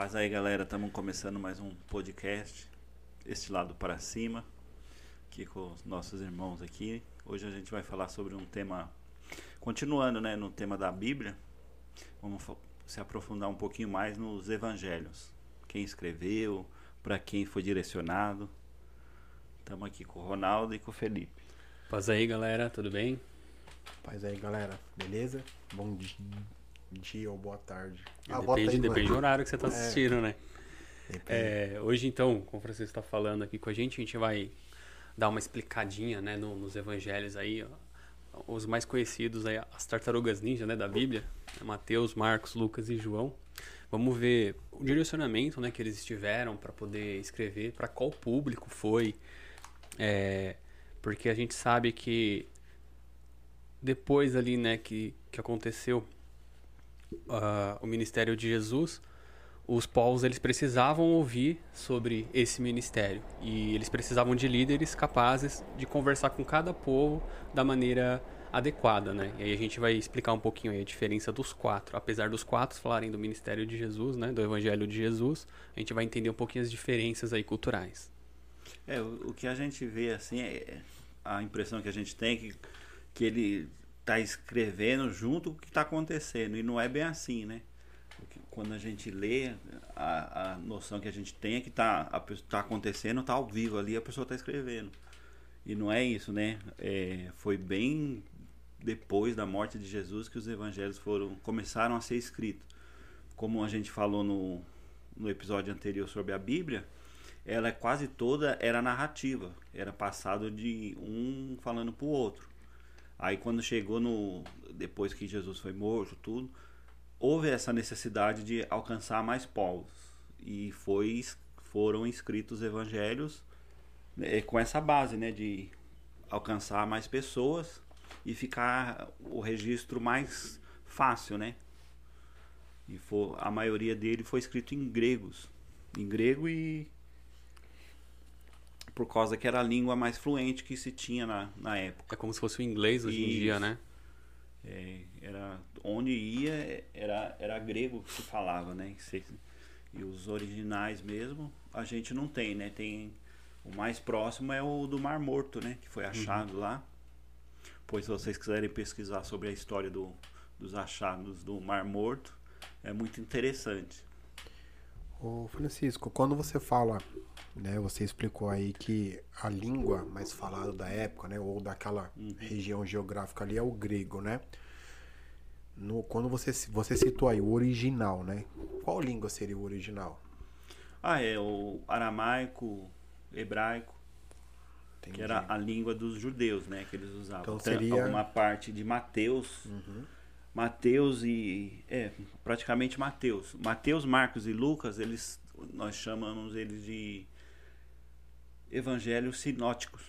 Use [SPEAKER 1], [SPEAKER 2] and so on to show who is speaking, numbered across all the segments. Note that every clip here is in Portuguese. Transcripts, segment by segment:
[SPEAKER 1] Paz aí, galera. Estamos começando mais um podcast. Este lado para cima. Aqui com os nossos irmãos aqui. Hoje a gente vai falar sobre um tema. Continuando, né, no tema da Bíblia. Vamos se aprofundar um pouquinho mais nos evangelhos. Quem escreveu, para quem foi direcionado. Estamos aqui com o Ronaldo e com o Felipe.
[SPEAKER 2] Paz aí, galera. Tudo bem?
[SPEAKER 3] Paz aí, galera. Beleza? Bom dia, dia ou boa tarde.
[SPEAKER 2] Ah, depende, aí, depende do horário que você está é. assistindo, é. né? É, hoje, então, como o Francisco está falando aqui com a gente, a gente vai dar uma explicadinha né, no, nos evangelhos aí, ó, os mais conhecidos aí, as tartarugas ninja né, da Bíblia, né, Mateus, Marcos, Lucas e João. Vamos ver o direcionamento né, que eles tiveram para poder escrever, para qual público foi, é, porque a gente sabe que depois ali né, que, que aconteceu uh, o ministério de Jesus, os povos eles precisavam ouvir sobre esse ministério e eles precisavam de líderes capazes de conversar com cada povo da maneira adequada, né? E aí a gente vai explicar um pouquinho a diferença dos quatro. Apesar dos quatro falarem do ministério de Jesus, né, do evangelho de Jesus, a gente vai entender um pouquinho as diferenças aí culturais.
[SPEAKER 1] É, o, que a gente vê assim é a impressão que a gente tem que que ele está escrevendo junto com o que está acontecendo. E não é bem assim, né? Quando a gente lê, a, a noção que a gente tem é que está tá acontecendo, está ao vivo ali, a pessoa está escrevendo. E não é isso, né? É, foi bem depois da morte de Jesus que os evangelhos foram começaram a ser escritos. Como a gente falou no, no episódio anterior sobre a Bíblia, ela é quase toda era narrativa, era passado de um falando para o outro. Aí quando chegou no depois que Jesus foi morto, tudo, houve essa necessidade de alcançar mais povos e foi foram escritos evangelhos né, com essa base, né, de alcançar mais pessoas e ficar o registro mais fácil, né? E for, a maioria dele foi escrito em gregos, em grego e por causa que era a língua mais fluente que se tinha na, na época.
[SPEAKER 2] É como se fosse o inglês hoje Isso. em dia, né?
[SPEAKER 1] É, era onde ia era era grego que se falava, né? E os originais mesmo a gente não tem, né? Tem o mais próximo é o do Mar Morto, né? Que foi uhum. achado uhum. lá. Pois se vocês quiserem pesquisar sobre a história do, dos achados do Mar Morto, é muito interessante.
[SPEAKER 3] Ô Francisco, quando você fala né? Você explicou aí que a língua mais falada da época, né, ou daquela uhum. região geográfica ali é o grego, né? No, quando você você citou aí o original, né? Qual língua seria o original?
[SPEAKER 1] Ah, é o aramaico, hebraico, Entendi. que era a língua dos judeus, né, que eles usavam. Então seria uma parte de Mateus. Uhum. Mateus e é, praticamente Mateus. Mateus, Marcos e Lucas, eles nós chamamos eles de evangelhos sinóticos,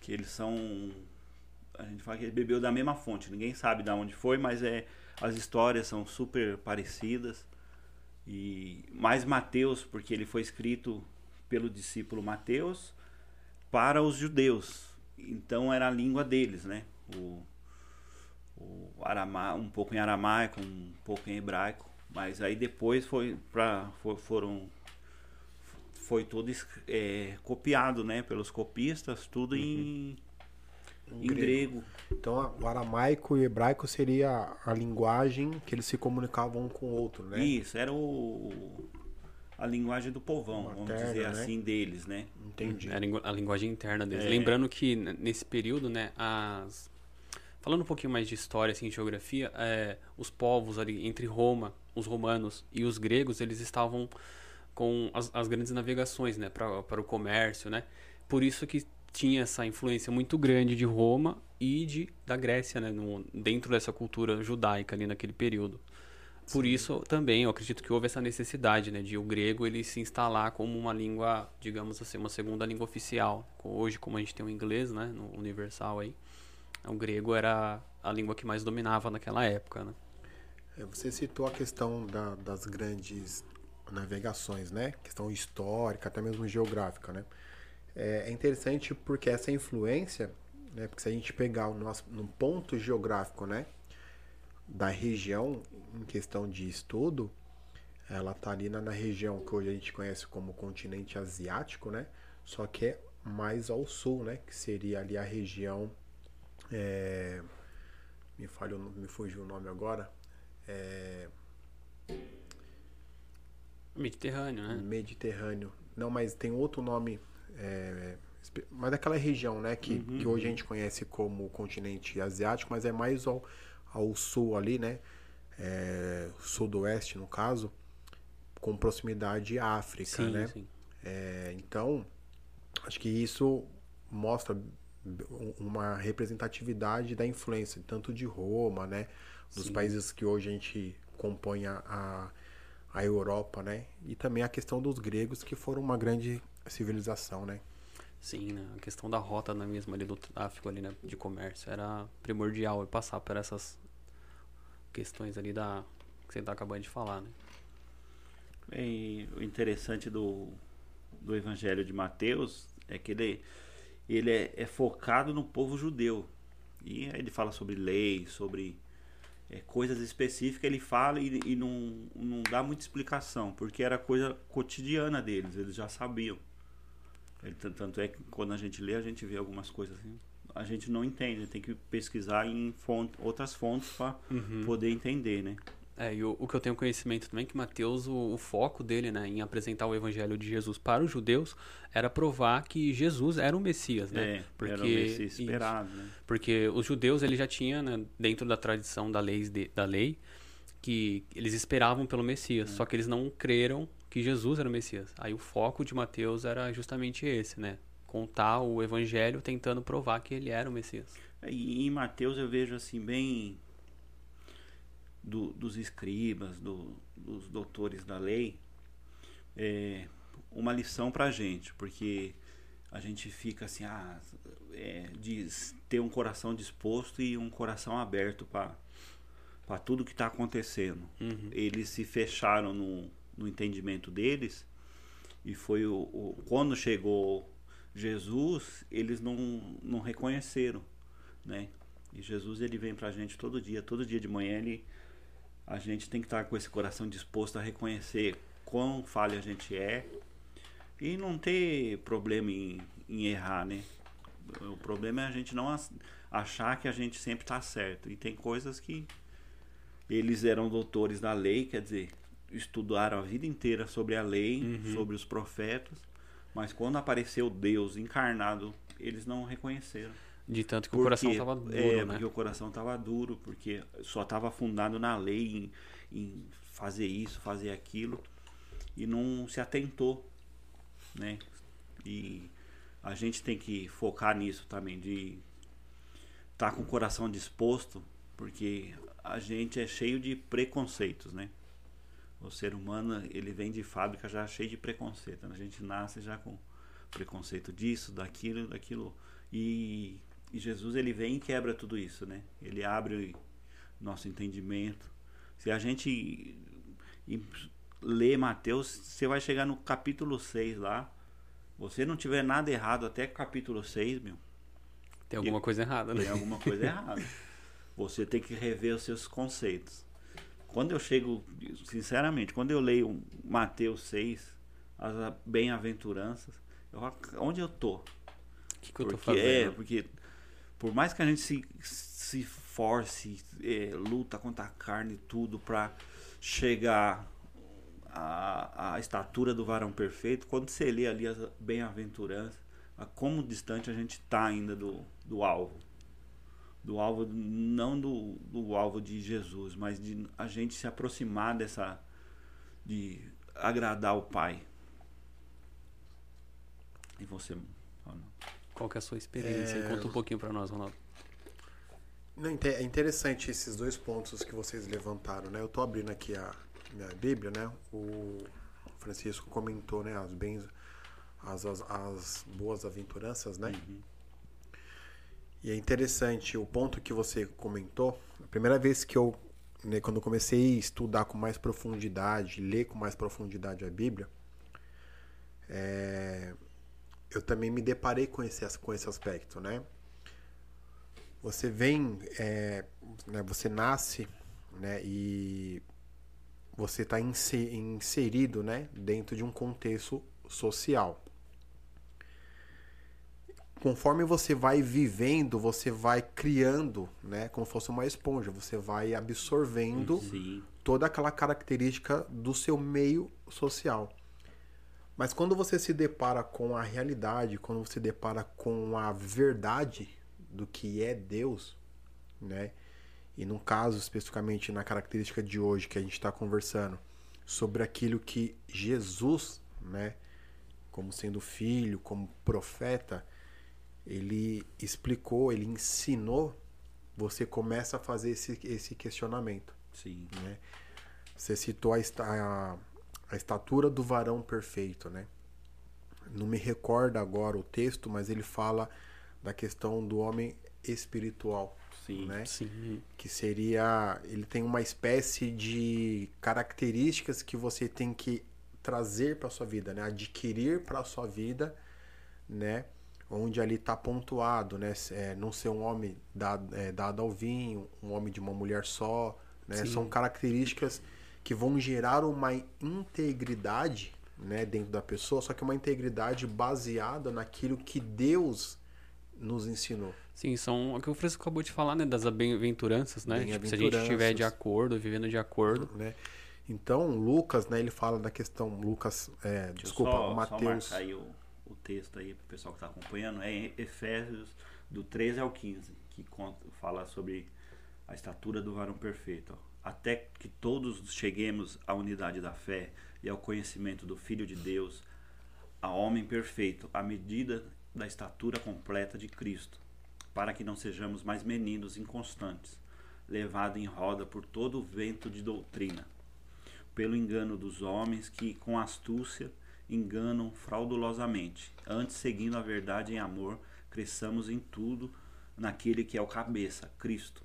[SPEAKER 1] que eles são a gente fala que ele bebeu da mesma fonte, ninguém sabe de onde foi, mas é as histórias são super parecidas. E mais Mateus, porque ele foi escrito pelo discípulo Mateus para os judeus. Então era a língua deles, né? O, o arama, um pouco em aramaico, um pouco em hebraico, mas aí depois foi para for, foram foi todo é, copiado, né, pelos copistas, tudo uhum. em, em grego. grego.
[SPEAKER 3] Então, o aramaico e hebraico seria a linguagem que eles se comunicavam um com o outro, né?
[SPEAKER 1] Isso, era o a linguagem do povão, Materna, vamos dizer né? assim, deles, né?
[SPEAKER 2] Entendi. É a, linguagem interna deles. É. Lembrando que nesse período, né, as falando um pouquinho mais de história, assim, geografia, é, os povos ali entre Roma, os romanos e os gregos, eles estavam com as, as grandes navegações, né, para o comércio, né? Por isso que tinha essa influência muito grande de Roma e de da Grécia, né, no, dentro dessa cultura judaica ali naquele período. Por Sim. isso também eu acredito que houve essa necessidade, né, de o grego ele se instalar como uma língua, digamos assim, uma segunda língua oficial. Hoje, como a gente tem o inglês, né, no universal aí, o grego era a língua que mais dominava naquela época, né?
[SPEAKER 3] É, você citou a questão da, das grandes navegações, né? Questão histórica, até mesmo geográfica, né? É, é interessante porque essa influência, né? Porque se a gente pegar o nosso no ponto geográfico, né? Da região em questão de estudo, ela tá ali na, na região que hoje a gente conhece como continente asiático, né? Só que é mais ao sul, né? Que seria ali a região. É, me falhou, me fugiu o nome agora. É,
[SPEAKER 2] Mediterrâneo, né?
[SPEAKER 3] Mediterrâneo. Não, mas tem outro nome. É, mas daquela região, né? Que, que hoje a gente conhece como continente asiático, mas é mais ao, ao sul ali, né? É, sudoeste, no caso, com proximidade à África,
[SPEAKER 2] Sim,
[SPEAKER 3] né?
[SPEAKER 2] sim.
[SPEAKER 3] É, então, acho que isso mostra uma representatividade da influência, tanto de Roma, né? Dos
[SPEAKER 2] Sim.
[SPEAKER 3] países que hoje a gente compõe a, a, a Europa, né? E também a questão dos gregos, que foram uma grande civilização, né?
[SPEAKER 2] Sim, né? A questão da rota né, mesmo ali do tráfico ali, né, de comércio era primordial e passar por essas questões ali da que você tá acabando de falar, né?
[SPEAKER 1] E o interessante do, do Evangelho de Mateus é que ele, ele é, é focado no povo judeu. E aí ele fala sobre lei, sobre é, coisas específicas, ele fala e, e não, não dá muita explicação, porque era coisa cotidiana deles, eles já sabiam. Ele, tan- tanto é que quando a gente lê, a gente vê algumas coisas assim. A gente não entende, tem que pesquisar em fonte, outras fontes para poder entender, né?
[SPEAKER 2] É, e o, o que eu tenho conhecimento também é que Mateus, o, o foco dele, né, em apresentar o evangelho de Jesus para os judeus era provar que Jesus era o Messias, né?
[SPEAKER 1] É, era o Messias esperado, né?
[SPEAKER 2] Porque os judeus ele já tinha, né, dentro da tradição da lei, de- da lei, que eles esperavam pelo Messias, só que eles não creram que Jesus era o Messias. Aí o foco de Mateus era justamente esse, né? Contar o evangelho tentando provar que ele era o Messias.
[SPEAKER 1] E em Mateus eu vejo assim bem do- dos escribas, do- dos doutores da lei, é, uma lição pra gente, porque a gente fica assim, ah, é, de ter um coração disposto e um coração aberto para para tudo que está acontecendo. Eles se fecharam no, no entendimento deles e foi o, o- quando chegou Jesus, eles não, não reconheceram, né? E Jesus ele vem pra gente todo dia, todo dia de manhã ele a gente tem que estar com esse coração disposto a reconhecer quão falha a gente é e não ter problema em, em errar, né? O problema é a gente não achar que a gente sempre está certo. E tem coisas que eles eram doutores da lei, quer dizer, estudaram a vida inteira sobre a lei, sobre os profetas, mas quando apareceu Deus encarnado, eles não reconheceram.
[SPEAKER 2] De tanto que
[SPEAKER 1] Por
[SPEAKER 2] o coração estava duro,
[SPEAKER 1] é,
[SPEAKER 2] né?
[SPEAKER 1] porque o coração estava duro, porque só estava fundado na lei, em, em fazer isso, fazer aquilo, e não se atentou, né? E a gente tem que focar nisso também, de estar com o coração disposto, porque a gente é cheio de preconceitos, né? O ser humano, ele vem de fábrica já cheio de preconceito. né? A gente nasce já com preconceito disso, daquilo, daquilo. E, e Jesus, ele vem e quebra tudo isso, né? Ele abre nosso entendimento. Se a gente e- ler Mateus, você vai chegar no capítulo 6 lá. Você não tiver nada errado até capítulo 6, meu,
[SPEAKER 2] Tem alguma coisa errada, né?
[SPEAKER 1] tem alguma coisa errada. Você tem que rever os seus conceitos. Quando eu chego, sinceramente, quando eu leio Mateus 6, as bem-aventuranças, eu, onde eu tô?
[SPEAKER 2] O que, que eu tô
[SPEAKER 1] porque,
[SPEAKER 2] fazendo?
[SPEAKER 1] É, porque por mais que a gente se, se force, é, luta contra a carne e tudo pra chegar à, à estatura do varão perfeito, quando você lê ali as bem-aventuranças, a como distante a gente tá ainda do, do alvo. Do alvo, não do, do alvo de Jesus, mas de a gente se aproximar dessa. de agradar o Pai. E você, Ronaldo?
[SPEAKER 2] Qual que é a sua experiência?
[SPEAKER 3] É,
[SPEAKER 2] Conta um pouquinho pra nós, Ronaldo.
[SPEAKER 3] Não, é interessante esses dois pontos que vocês levantaram, né? Eu tô abrindo aqui a minha Bíblia, né? O Francisco comentou, né? As bens, as, as, as boas aventuranças, né? E é interessante o ponto que você comentou. A primeira vez que eu, né, quando eu comecei a estudar com mais profundidade, ler com mais profundidade a Bíblia, é, eu também me deparei com esse, com esse aspecto, né? Você vem, é, né, você nasce, né, e você está inserido né, dentro de um contexto social. Conforme você vai vivendo, você vai criando, né, como se fosse uma esponja, você vai absorvendo Sim. toda aquela característica do seu meio social. Mas quando você se depara com a realidade, quando você se depara com a verdade do que é Deus, né? E no caso, especificamente na característica de hoje que a gente está conversando, sobre aquilo que Jesus, né, como sendo filho, como profeta, ele explicou, ele ensinou, você começa a fazer esse, esse questionamento.
[SPEAKER 1] Sim.
[SPEAKER 3] Né? Você citou a, a, a estatura do varão perfeito, né? Não me recorda agora o texto, mas ele fala da questão do homem espiritual.
[SPEAKER 1] Sim,
[SPEAKER 3] né?
[SPEAKER 2] sim.
[SPEAKER 3] Que seria. Ele tem uma espécie de características que você tem que trazer para sua vida, né? Adquirir para sua vida, né? Onde ali está pontuado, né? É, não ser um homem dado, é, dado ao vinho, um homem de uma mulher só, né? São características que vão gerar uma integridade, né? Dentro da pessoa, só que uma integridade baseada naquilo que Deus nos ensinou.
[SPEAKER 2] Sim, são o que o Francisco acabou de falar, né? Das bem-aventuranças, né? Bem tipo, se a gente estiver de acordo, vivendo de acordo.
[SPEAKER 3] Né? Então, Lucas, né? Ele fala da questão. Lucas, é, desculpa,
[SPEAKER 1] só,
[SPEAKER 3] Mateus.
[SPEAKER 1] Só aí o, o texto aí pro pessoal que está acompanhando. É Efésios do 13 ao 15, que conta, fala sobre a estatura do varão perfeito. Ó. Até que todos cheguemos à unidade da fé e ao conhecimento do Filho de Deus, a homem perfeito, à medida da estatura completa de Cristo para que não sejamos mais meninos inconstantes, levados em roda por todo o vento de doutrina, pelo engano dos homens que, com astúcia, enganam fraudulosamente. Antes, seguindo a verdade em amor, cresçamos em tudo naquele que é o cabeça, Cristo.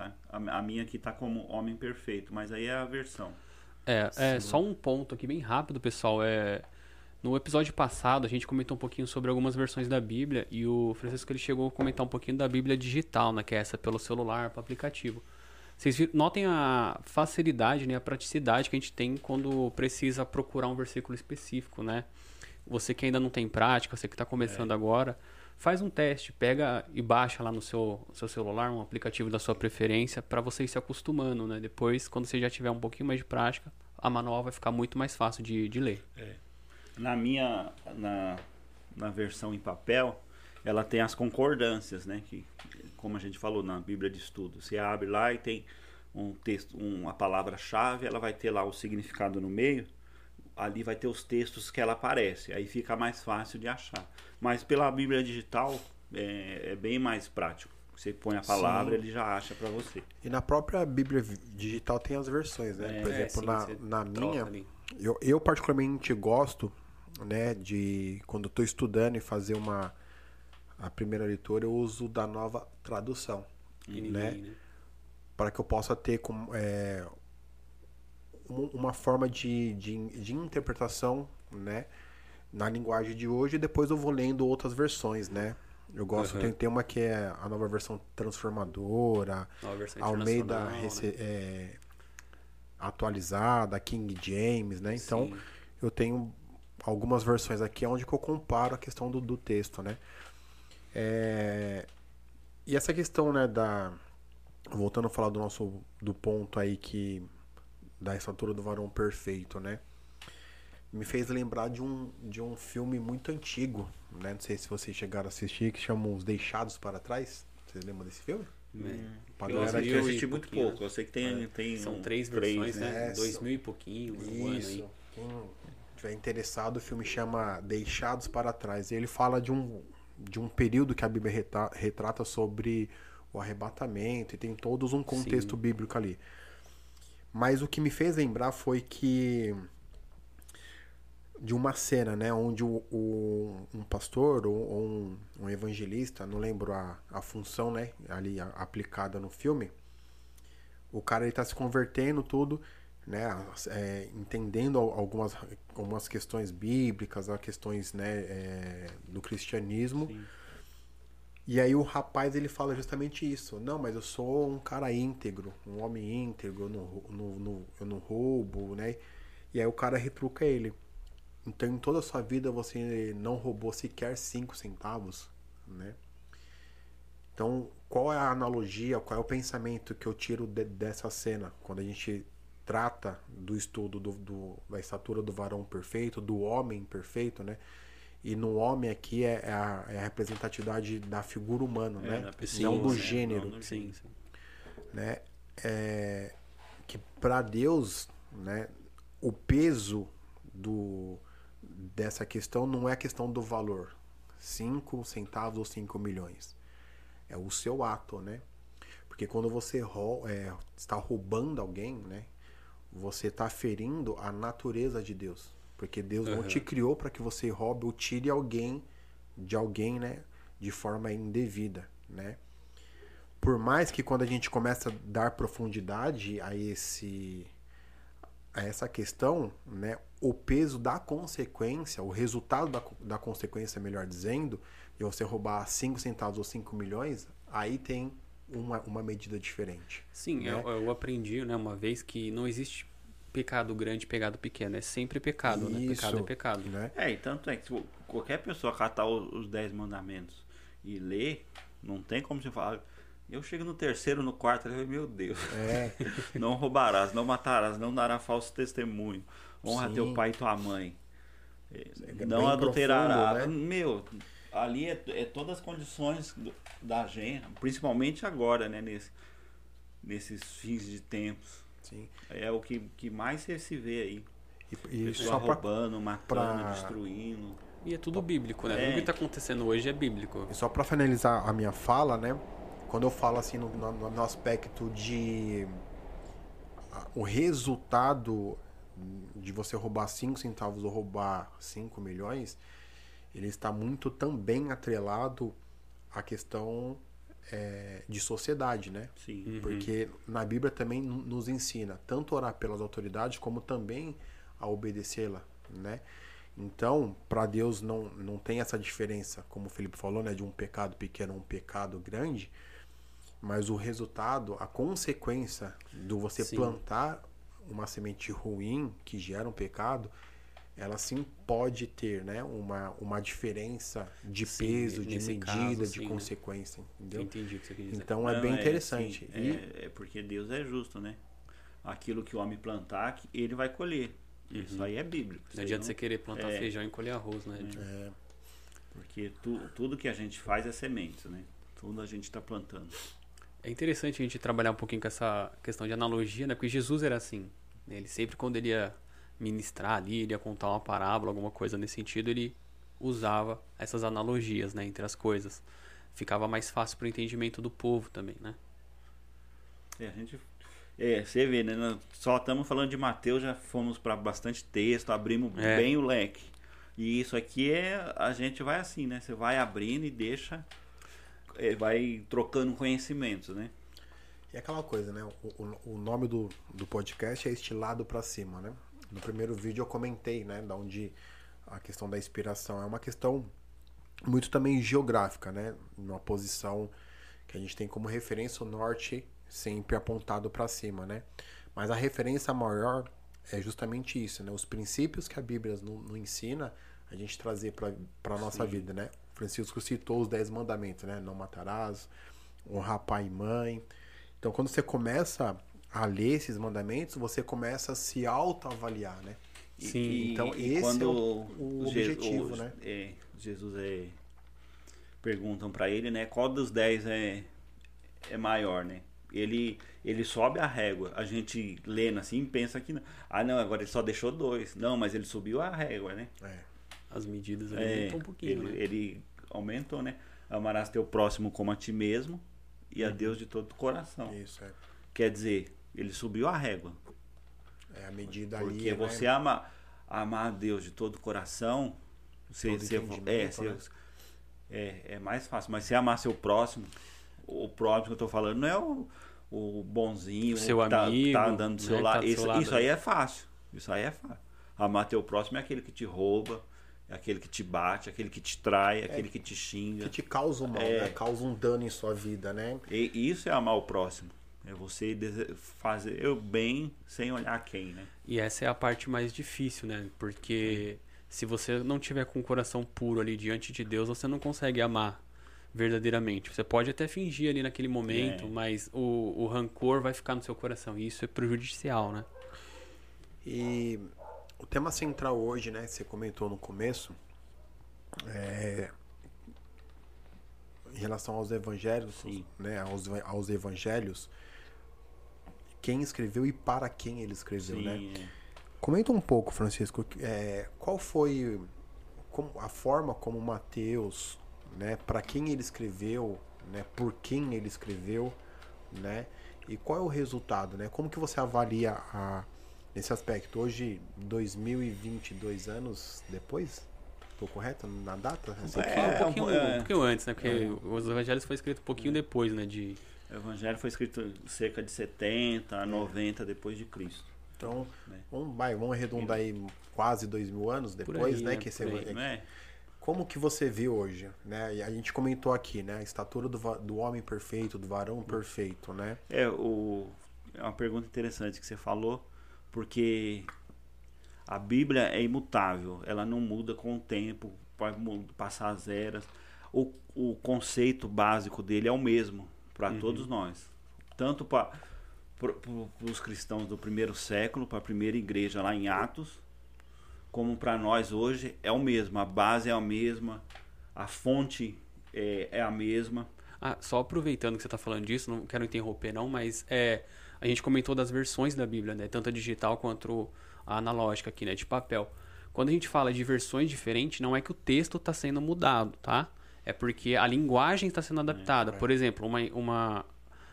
[SPEAKER 1] Tá? A, minha aqui está como homem perfeito, mas aí é a versão.
[SPEAKER 2] É, é só um ponto aqui bem rápido, pessoal. É, no episódio passado, a gente comentou um pouquinho sobre algumas versões da Bíblia e o Francisco ele chegou a comentar um pouquinho da Bíblia digital, né, que é essa pelo celular, pelo aplicativo. Vocês notem a facilidade, né, a praticidade que a gente tem quando precisa procurar um versículo específico, né? Você que ainda não tem prática, você que está começando é. agora, faz um teste, pega e baixa lá no seu, seu celular um aplicativo da sua preferência para você ir se acostumando, né? Depois, quando você já tiver um pouquinho mais de prática, a manual vai ficar muito mais fácil de, de ler.
[SPEAKER 1] É na minha na, na versão em papel, ela tem as concordâncias, né? Que, como a gente falou na Bíblia de Estudo, você abre lá e tem um texto, uma palavra-chave, ela vai ter lá o significado no meio, ali vai ter os textos que ela aparece, aí fica mais fácil de achar. Mas pela Bíblia digital é, é bem mais prático. Você põe a palavra, sim. ele já acha para você.
[SPEAKER 3] E na própria Bíblia digital tem as versões, né? É, Por exemplo, é, sim, na, na minha, eu, eu particularmente gosto né, de quando estou estudando e fazer uma a primeira leitura, eu uso da nova tradução, né, né? Para que eu possa ter com, é, uma forma de, de, de interpretação, né, na linguagem de hoje e depois eu vou lendo outras versões, né? Eu gosto, uhum. tem, tem uma que é a nova versão transformadora,
[SPEAKER 2] nova versão
[SPEAKER 3] Almeida né? é, atualizada, King James, né? Então Sim. eu tenho algumas versões aqui onde eu comparo a questão do, do texto, né? É, e essa questão, né, da voltando a falar do nosso do ponto aí que da estatura do varão perfeito, né? Me fez lembrar de um de um filme muito antigo, né? Não sei se vocês chegaram a assistir, que chama Os Deixados para Trás. Vocês lembram desse filme?
[SPEAKER 1] Hum. Eu, assisti, eu assisti muito pouco. Eu sei que tem, é. tem
[SPEAKER 2] são um, três versões, três, né? É, Dois mil e pouquinho, um Isso. ano aí
[SPEAKER 3] tiver interessado, o filme chama Deixados para Trás. E ele fala de um, de um período que a Bíblia retrata sobre o arrebatamento e tem todos um contexto Sim. bíblico ali. Mas o que me fez lembrar foi que de uma cena, né, onde o, o um pastor ou, um, um, evangelista, não lembro a, a função, né, ali a, aplicada no filme, o cara ele tá se convertendo tudo né, é, entendendo algumas, algumas questões bíblicas, questões né, é, do cristianismo. Sim. E aí o rapaz ele fala justamente isso. Não, mas eu sou um cara íntegro, um homem íntegro, eu não, eu não roubo, né? E aí o cara retruca ele. Então em toda a sua vida você não roubou sequer cinco centavos, né? Então qual é a analogia, qual é o pensamento que eu tiro de, dessa cena quando a gente trata do estudo do, do, da estatura do varão perfeito, do homem perfeito, né? E no homem aqui é, é, a, é a, representatividade da figura humana, é, né? Pessoa, não do né? gênero. Não, sim, sim. Né? É, que para Deus, né, o peso do, dessa questão não é a questão do valor. 5 centavos ou 5 milhões. É o seu ato, né? Porque quando você é, está roubando alguém, né? Você está ferindo a natureza de Deus. Porque Deus uhum. não te criou para que você roube ou tire alguém de alguém, né? De forma indevida, né? Por mais que quando a gente começa a dar profundidade a esse a essa questão, né, o peso da consequência, o resultado da, da consequência, melhor dizendo, de você roubar 5 centavos ou 5 milhões, aí tem uma, uma medida diferente.
[SPEAKER 2] Sim, né? eu, eu aprendi né, uma vez que não existe pecado grande, pecado pequeno. É sempre pecado, Isso, né? Pecado é pecado. Né?
[SPEAKER 1] É, e tanto é que se qualquer pessoa catar os, dez mandamentos e ler, não tem como você falar. Eu chego no terceiro, no quarto, eu meu Deus. É. não roubarás, não matarás, não darás falso testemunho. Honra Sim. teu pai e tua mãe. É não adulterarás. Né? Meu, ali é, é, todas as condições da gente, principalmente agora, né? Nesse, nesses fins de tempos. Sim. É o que, que mais se vê aí. E, e só roubando, pra, matando, pra... destruindo.
[SPEAKER 2] E é tudo bíblico, né? É. Tudo que está acontecendo hoje é bíblico.
[SPEAKER 3] E só para finalizar a minha fala, né? Quando eu falo assim no, no, no aspecto de o resultado de você roubar 5 centavos ou roubar 5 milhões, ele está muito também atrelado à questão é, de sociedade, né?
[SPEAKER 1] Sim.
[SPEAKER 3] Uhum. Porque na Bíblia também nos ensina tanto orar pelas autoridades como também a obedecê-la, né? Então, para Deus não, não tem essa diferença, como o Felipe falou, né, de um pecado pequeno a um pecado grande, mas o resultado, a consequência do você Sim. plantar uma semente ruim que gera um pecado, ela sim pode ter né, uma, uma diferença de sim, peso, de medida, caso, sim, de né? consequência. Entendeu?
[SPEAKER 2] Entendi o que você quer dizer.
[SPEAKER 3] Então é Não, é bem interessante.
[SPEAKER 1] É, e... é, é, porque Deus é justo, né? Aquilo que o homem plantar, ele vai colher. Uhum. Isso aí é bíblico.
[SPEAKER 2] Não adianta você querer plantar é... feijão e colher arroz, né?
[SPEAKER 1] É. Porque tu, tudo que a gente faz é semente, né? Tudo a gente está plantando.
[SPEAKER 2] É interessante a gente trabalhar um pouquinho com essa questão de analogia, né? Porque Jesus era assim. Né? Ele sempre, quando ele ia ministrar ali, ele ia contar uma parábola, alguma coisa nesse sentido, ele usava essas analogias, né, entre as coisas. Ficava mais fácil para o entendimento do povo também, né?
[SPEAKER 1] É, a gente é, você vê, né? Só estamos falando de Mateus, já fomos para bastante texto, abrimos é. bem o leque. E isso aqui é. A gente vai assim, né? Você vai abrindo e deixa. É, vai trocando conhecimentos, né?
[SPEAKER 3] E aquela coisa, né? O, o, o nome do, do podcast é Estilado para Cima, né? No primeiro vídeo eu comentei, né, da onde a questão da inspiração é uma questão muito também geográfica, né? Uma posição que a gente tem como referência o norte sempre apontado para cima, né? Mas a referência maior é justamente isso, né? Os princípios que a Bíblia não ensina, a gente trazer para a nossa Sim. vida, né? Francisco citou os dez mandamentos, né? Não matarás, honrar pai e mãe. Então, quando você começa a ler esses mandamentos, você começa a se autoavaliar, né?
[SPEAKER 1] Sim. E, então e esse quando é o, o objetivo, Jesus, né? É, Jesus é perguntam para ele, né? Qual dos dez é é maior, né? Ele ele sobe a régua. A gente lendo assim pensa que ah não, agora ele só deixou dois. Não, mas ele subiu a régua, né?
[SPEAKER 3] É.
[SPEAKER 2] As medidas é, um pouquinho,
[SPEAKER 1] ele,
[SPEAKER 2] né?
[SPEAKER 1] ele aumentou, né? Amarás teu próximo como a ti mesmo e a uhum. Deus de todo o coração.
[SPEAKER 3] Isso é.
[SPEAKER 1] Quer dizer, ele subiu a régua.
[SPEAKER 3] É a medida
[SPEAKER 1] Porque
[SPEAKER 3] ali.
[SPEAKER 1] Porque você né? ama, amar a Deus de todo o coração, você, você é, você, né? é, é mais fácil. Mas se amar seu próximo, o próximo que eu tô falando não é o, o bonzinho, o
[SPEAKER 2] seu
[SPEAKER 1] que
[SPEAKER 2] tá, amigo,
[SPEAKER 1] tá andando do seu né, lado. Tá do isso, lado. Isso aí é fácil. Isso aí é fácil. Amar teu próximo é aquele que te rouba, É aquele que te bate, aquele que te trai, aquele que te xinga.
[SPEAKER 3] Que te causa um mal,
[SPEAKER 1] É.
[SPEAKER 3] né? Causa um dano em sua vida, né?
[SPEAKER 1] E isso é amar o próximo. É você fazer o bem sem olhar quem, né?
[SPEAKER 2] E essa é a parte mais difícil, né? Porque se você não tiver com o coração puro ali diante de Deus, você não consegue amar verdadeiramente. Você pode até fingir ali naquele momento,
[SPEAKER 1] É.
[SPEAKER 2] mas o, o rancor vai ficar no seu coração. E isso é prejudicial, né?
[SPEAKER 3] E o tema central hoje, né, que você comentou no começo, é em relação aos evangelhos,
[SPEAKER 1] Sim.
[SPEAKER 3] né, aos, aos evangelhos, quem escreveu e para quem ele escreveu, né?
[SPEAKER 1] Sim, é.
[SPEAKER 3] Comenta um pouco, Francisco, é, qual foi como- a forma como Mateus, né, para quem ele escreveu, né, por quem ele escreveu, né, e qual é o resultado, né? Como que você avalia a, nesse aspecto hoje, 2022 anos depois? Estou correto na data? Assim,
[SPEAKER 1] É,
[SPEAKER 2] um, pouquinho,
[SPEAKER 1] é.
[SPEAKER 2] um pouquinho antes, né? Porque os evangelhos foi escrito um pouquinho depois, né? De...
[SPEAKER 1] O Evangelho foi escrito cerca de 70 a 90 depois de Cristo.
[SPEAKER 3] Então,
[SPEAKER 1] né?
[SPEAKER 3] vamos, vai, vamos arredondar aí quase dois mil anos depois,
[SPEAKER 2] aí,
[SPEAKER 3] né?
[SPEAKER 2] né,
[SPEAKER 3] Que esse
[SPEAKER 2] aí.
[SPEAKER 3] evan-
[SPEAKER 1] Não é?
[SPEAKER 3] Como que você vê hoje, né? E a gente comentou aqui, né? A estatura do, do homem perfeito, do varão perfeito, né?
[SPEAKER 1] É, o, é uma pergunta interessante que você falou, porque a Bíblia é imutável, ela não muda com o tempo, pode passar as eras. O, o conceito básico dele é o mesmo para todos nós. Tanto para os cristãos do primeiro século, para a primeira igreja lá em Atos, como para nós hoje é o mesmo. A base é a mesma, a fonte é, é a mesma.
[SPEAKER 2] Ah, só aproveitando que você está falando disso, não quero interromper não, mas é, a gente comentou das versões da Bíblia, né? Tanto a digital quanto a analógica aqui, né? De papel. Quando a gente fala de versões diferentes, não é que o texto está sendo mudado, tá? É porque a linguagem está sendo adaptada. Por exemplo, uma, uma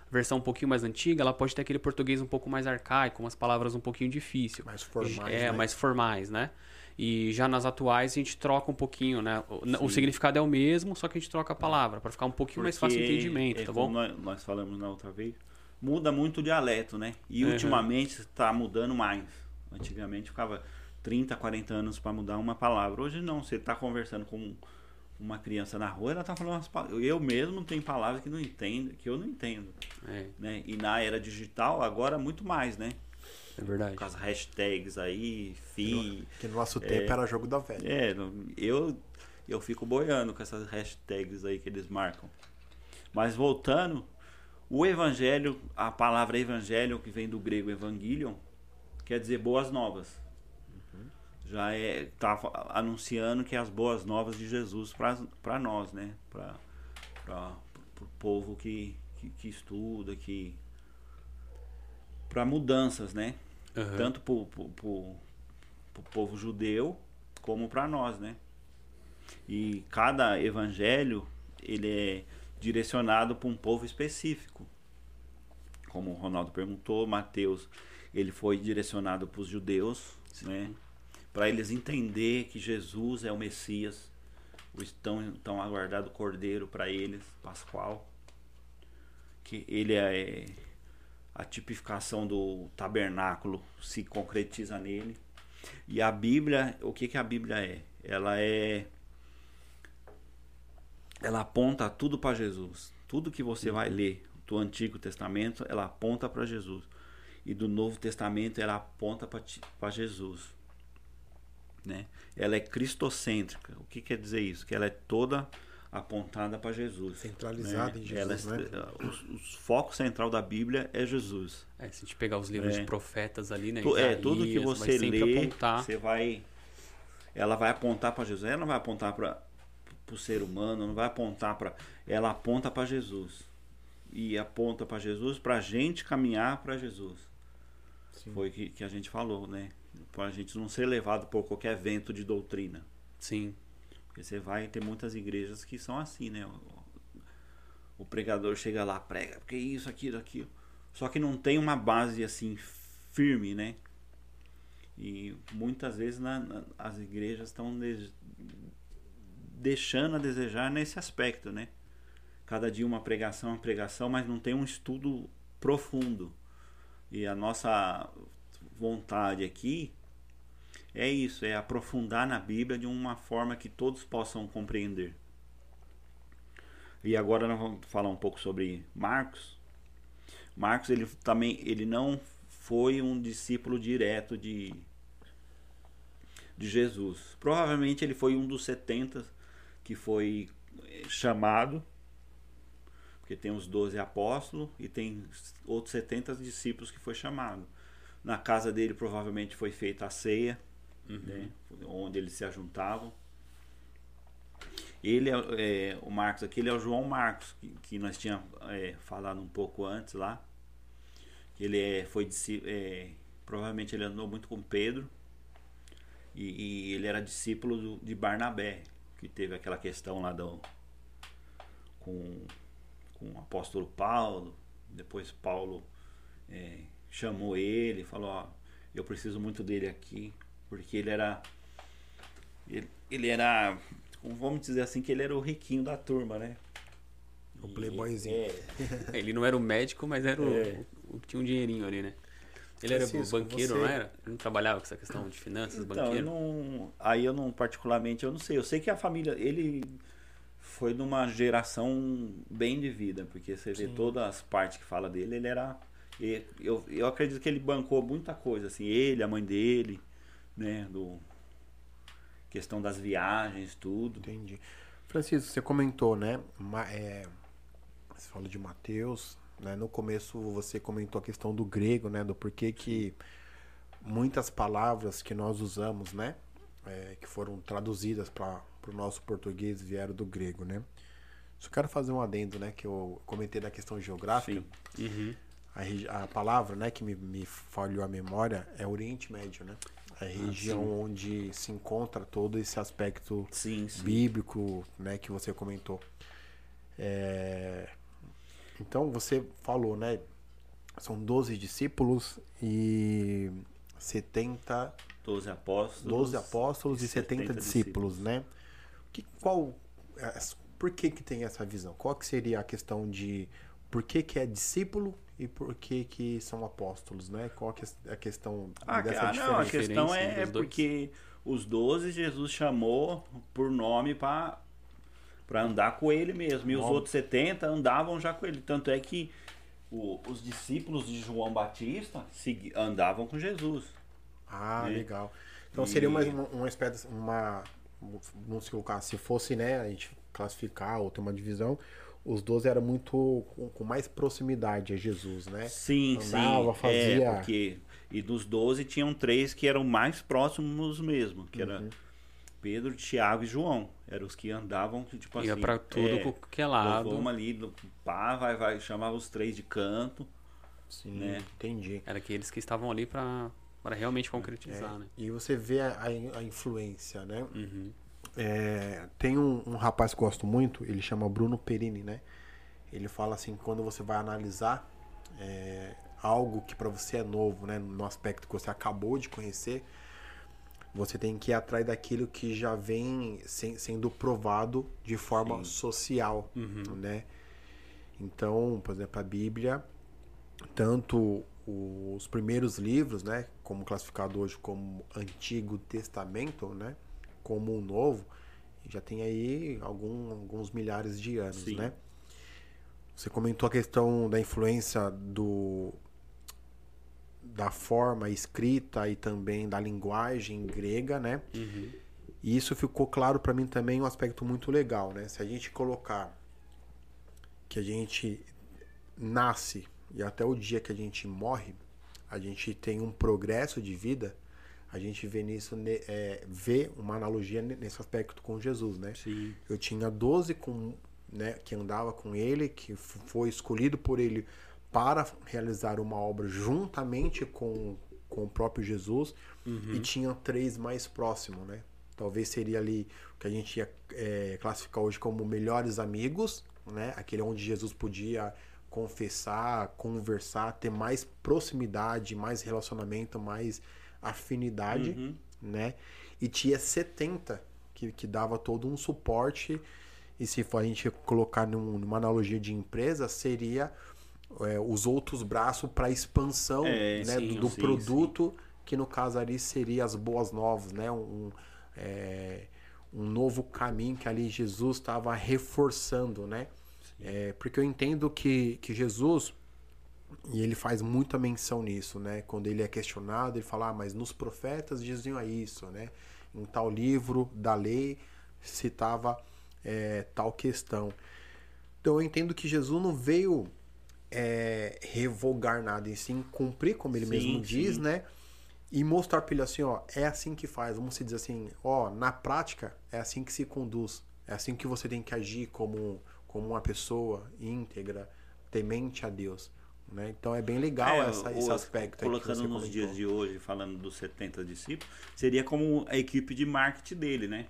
[SPEAKER 2] versão um pouquinho mais antiga, ela pode ter aquele português um pouco mais arcaico, umas palavras um pouquinho difíceis.
[SPEAKER 3] Mais formais,
[SPEAKER 2] É,
[SPEAKER 3] né?
[SPEAKER 2] mais formais, né? E já nas atuais a gente troca um pouquinho, né? O, o significado é o mesmo, só que a gente troca a palavra para ficar um pouquinho mais fácil o
[SPEAKER 1] Porque,
[SPEAKER 2] entendimento,
[SPEAKER 1] é,
[SPEAKER 2] tá bom?
[SPEAKER 1] Nós, nós falamos na outra vez, muda muito o dialeto, né? E
[SPEAKER 2] Uhum.
[SPEAKER 1] ultimamente está mudando mais. Antigamente ficava 30, 40 anos para mudar uma palavra. Hoje não, você está conversando com uma criança na rua, ela está falando umas palavras. Eu mesmo tenho palavras que não entendo, que eu não entendo,
[SPEAKER 2] É,
[SPEAKER 1] né? E na era digital agora muito mais, né?
[SPEAKER 2] é verdade.
[SPEAKER 1] Com as hashtags aí, fi,
[SPEAKER 3] Que no nosso tempo era jogo da velha.
[SPEAKER 1] é, eu, eu fico boiando com essas hashtags aí que eles marcam. Mas voltando, o evangelho, a palavra evangelho, que vem do grego evangelion, quer dizer boas novas. Já é tá fa- anunciando que é as boas novas de Jesus para nós, né? Para o povo que, que, que estuda, que para mudanças, né?
[SPEAKER 2] Aham.
[SPEAKER 1] tanto para o povo judeu como para nós, né? E cada evangelho ele é direcionado para um povo específico. Como o Ronaldo perguntou, Mateus ele foi direcionado para os judeus, né? Para eles entender que Jesus é o Messias, o tão, tão aguardado Cordeiro para eles, Pascual, que ele é a tipificação do tabernáculo se concretiza nele. E a Bíblia, o que, que a Bíblia é? Ela é. Ela aponta tudo para Jesus. Tudo que você vai ler do Antigo Testamento, ela aponta para Jesus. E do Novo Testamento, ela aponta para Jesus. Né? Ela é cristocêntrica. O que quer dizer isso? Que ela é toda apontada para Jesus.
[SPEAKER 3] Centralizada
[SPEAKER 1] né?
[SPEAKER 3] em Jesus,
[SPEAKER 1] Ela é-
[SPEAKER 3] né?
[SPEAKER 1] o, o foco central da Bíblia é Jesus.
[SPEAKER 2] É, se a gente pegar os livros
[SPEAKER 1] É.
[SPEAKER 2] de profetas ali, né?
[SPEAKER 1] Tu- é, tudo que
[SPEAKER 2] Isaías,
[SPEAKER 1] você lê,
[SPEAKER 2] apontar.
[SPEAKER 1] você vai. Ela vai apontar para Jesus. Ela não vai apontar para o ser humano, não vai apontar para. Ela aponta para Jesus. E aponta para Jesus para a gente caminhar para Jesus.
[SPEAKER 3] Sim.
[SPEAKER 1] Foi que, que a gente falou, né? Para a gente não ser levado por qualquer vento de doutrina.
[SPEAKER 2] Sim.
[SPEAKER 1] Porque você vai ter muitas igrejas que são assim, né? O, pregador chega lá, prega, porque isso, aquilo, aquilo. Só que não tem uma base assim firme, né? E muitas vezes na- na- as igrejas estão de- deixando a desejar nesse aspecto, né? Cada dia uma pregação, uma pregação, mas não tem um estudo profundo. E a nossa vontade aqui é isso, é aprofundar na Bíblia de uma forma que todos possam compreender. E agora nós vamos falar um pouco sobre Marcos. Marcos ele também ele não foi um discípulo direto de de Jesus. Provavelmente ele foi um dos 70 que foi eh, chamado, porque tem os 12 apóstolos e tem outros 70 discípulos que foi chamado. Na casa dele provavelmente foi feita a ceia, uhum. né, onde eles se ajuntavam. Ele é, é, o Marcos aqui, ele é o João Marcos, que, que nós tínhamos é, falado um pouco antes lá. Ele é, foi é, provavelmente ele andou muito com Pedro e, e ele era discípulo do, de Barnabé, que teve aquela questão lá do, com, com o apóstolo Paulo. Depois Paulo é, chamou ele, falou: ó, eu preciso muito dele aqui, porque ele era ele, ele era, vamos dizer assim, que ele era o riquinho da turma, né?
[SPEAKER 3] O playboyzinho.
[SPEAKER 2] É. ele não era o médico, mas era o, é. o, tinha um dinheirinho ali, né? Ele era Francisco, banqueiro, você... não era? Ele não trabalhava com essa questão de finanças, então, banqueiro?
[SPEAKER 1] Eu não, aí eu não, particularmente, eu não sei. Eu sei que a família, ele foi numa geração bem de vida, porque você Sim. vê todas as partes que fala dele, ele era... Eu, eu acredito que ele bancou muita coisa, assim, ele, a mãe dele, né, do... Questão das viagens, tudo.
[SPEAKER 3] Entendi. Francisco, você comentou, né, é, você falou de Mateus, né? No começo você comentou a questão do grego, né? Do porquê que muitas palavras que nós usamos, né? É, que foram traduzidas para o nosso português vieram do grego, né? Só quero fazer um adendo, né? Que eu comentei da questão geográfica.
[SPEAKER 2] Uhum.
[SPEAKER 3] A, a, palavra, né? Que me, me falhou a memória é Oriente Médio, né? A ah, região ah, onde se encontra todo esse aspecto
[SPEAKER 1] sim, sim.
[SPEAKER 3] bíblico, né? Que você comentou. É, então você falou, né? São 12 discípulos e 70.
[SPEAKER 1] 12 apóstolos.
[SPEAKER 3] 12 apóstolos e 70, 70 discípulos, discípulos, né? Que, qual, é, por que, que tem essa visão? Qual que seria a questão de por que, que é discípulo e por que, que são apóstolos, né? Qual é a questão
[SPEAKER 1] ah, dessa ah, diferença? Não, a questão é, é porque os 12 Jesus chamou por nome para para andar com ele mesmo. E os outros 70 andavam já com ele. Tanto é que o, os discípulos de João Batista segui, andavam com Jesus.
[SPEAKER 3] Ah, né? legal. Então e... seria uma, uma espécie, uma, vamos colocar, se fosse, né, a gente classificar ou ter uma divisão, os 12 eram muito com, com mais proximidade a Jesus, né?
[SPEAKER 1] Sim, Andava, sim. Fazia... É, porque e dos 12 tinham três que eram mais próximos mesmo, que uhum. era Pedro, Tiago e João. Eram os que andavam, tipo
[SPEAKER 2] Ia
[SPEAKER 1] assim.
[SPEAKER 2] pra tudo é, que é lado.
[SPEAKER 1] Vamos ali, pá, vai, vai, chamava os três de canto.
[SPEAKER 3] Sim, né? entendi.
[SPEAKER 2] Era aqueles que estavam ali para realmente concretizar,
[SPEAKER 3] é,
[SPEAKER 2] né?
[SPEAKER 3] E você vê a, a influência, né?
[SPEAKER 2] Uhum.
[SPEAKER 3] É, tem um, um, rapaz que eu gosto muito, ele chama Bruno Perini, né? Ele fala assim, quando você vai analisar é, algo que para você é novo, né? No aspecto que você acabou de conhecer, você tem que ir atrás daquilo que já vem sendo provado de forma Sim. social,
[SPEAKER 2] uhum.
[SPEAKER 3] né? Então, por exemplo, a Bíblia, tanto os primeiros livros, né, como classificado hoje como Antigo Testamento, né, como o Novo, já tem aí algum, alguns milhares de anos, Sim. né? Você comentou a questão da influência do da forma escrita e também da linguagem grega, né?
[SPEAKER 2] Uhum.
[SPEAKER 3] E isso ficou claro para mim também um aspecto muito legal, né? Se a gente colocar que a gente nasce e até o dia que a gente morre, a gente tem um progresso de vida, a gente vê nisso, é, vê uma analogia nesse aspecto com Jesus, né?
[SPEAKER 2] Sim.
[SPEAKER 3] Eu tinha 12 com, né, que andava com ele, que foi escolhido por ele para realizar uma obra juntamente com, com o próprio Jesus
[SPEAKER 2] uhum.
[SPEAKER 3] e tinha três mais próximos, né? Talvez seria ali o que a gente ia é, classificar hoje como melhores amigos, né? Aquele onde Jesus podia confessar, conversar, ter mais proximidade, mais relacionamento, mais afinidade,
[SPEAKER 2] uhum.
[SPEAKER 3] né? E tinha 70 que, que dava todo um suporte. E se for a gente colocar num, numa analogia de empresa, seria é, os outros braços para expansão é, né, sim, do, do sim, produto sim. que no caso ali seria as boas novas, né? Um, é, um novo caminho que ali Jesus estava reforçando, né? É, porque eu entendo que, que Jesus, e ele faz muita menção nisso, né? Quando ele é questionado, ele fala, ah, mas nos profetas diziam isso, né? Em tal livro da lei citava é, tal questão. Então eu entendo que Jesus não veio é, revogar nada, e sim cumprir, como ele sim, mesmo diz, sim. né? E mostrar para ele assim, ó, é assim que faz. Vamos dizer assim, ó, na prática é assim que se conduz. É assim que você tem que agir como, como uma pessoa íntegra, temente a Deus. Né? Então é bem legal é, essa, esse aspecto.
[SPEAKER 1] Colocando nos comentou. dias de hoje, falando dos 70 discípulos, seria como a equipe de marketing dele, né?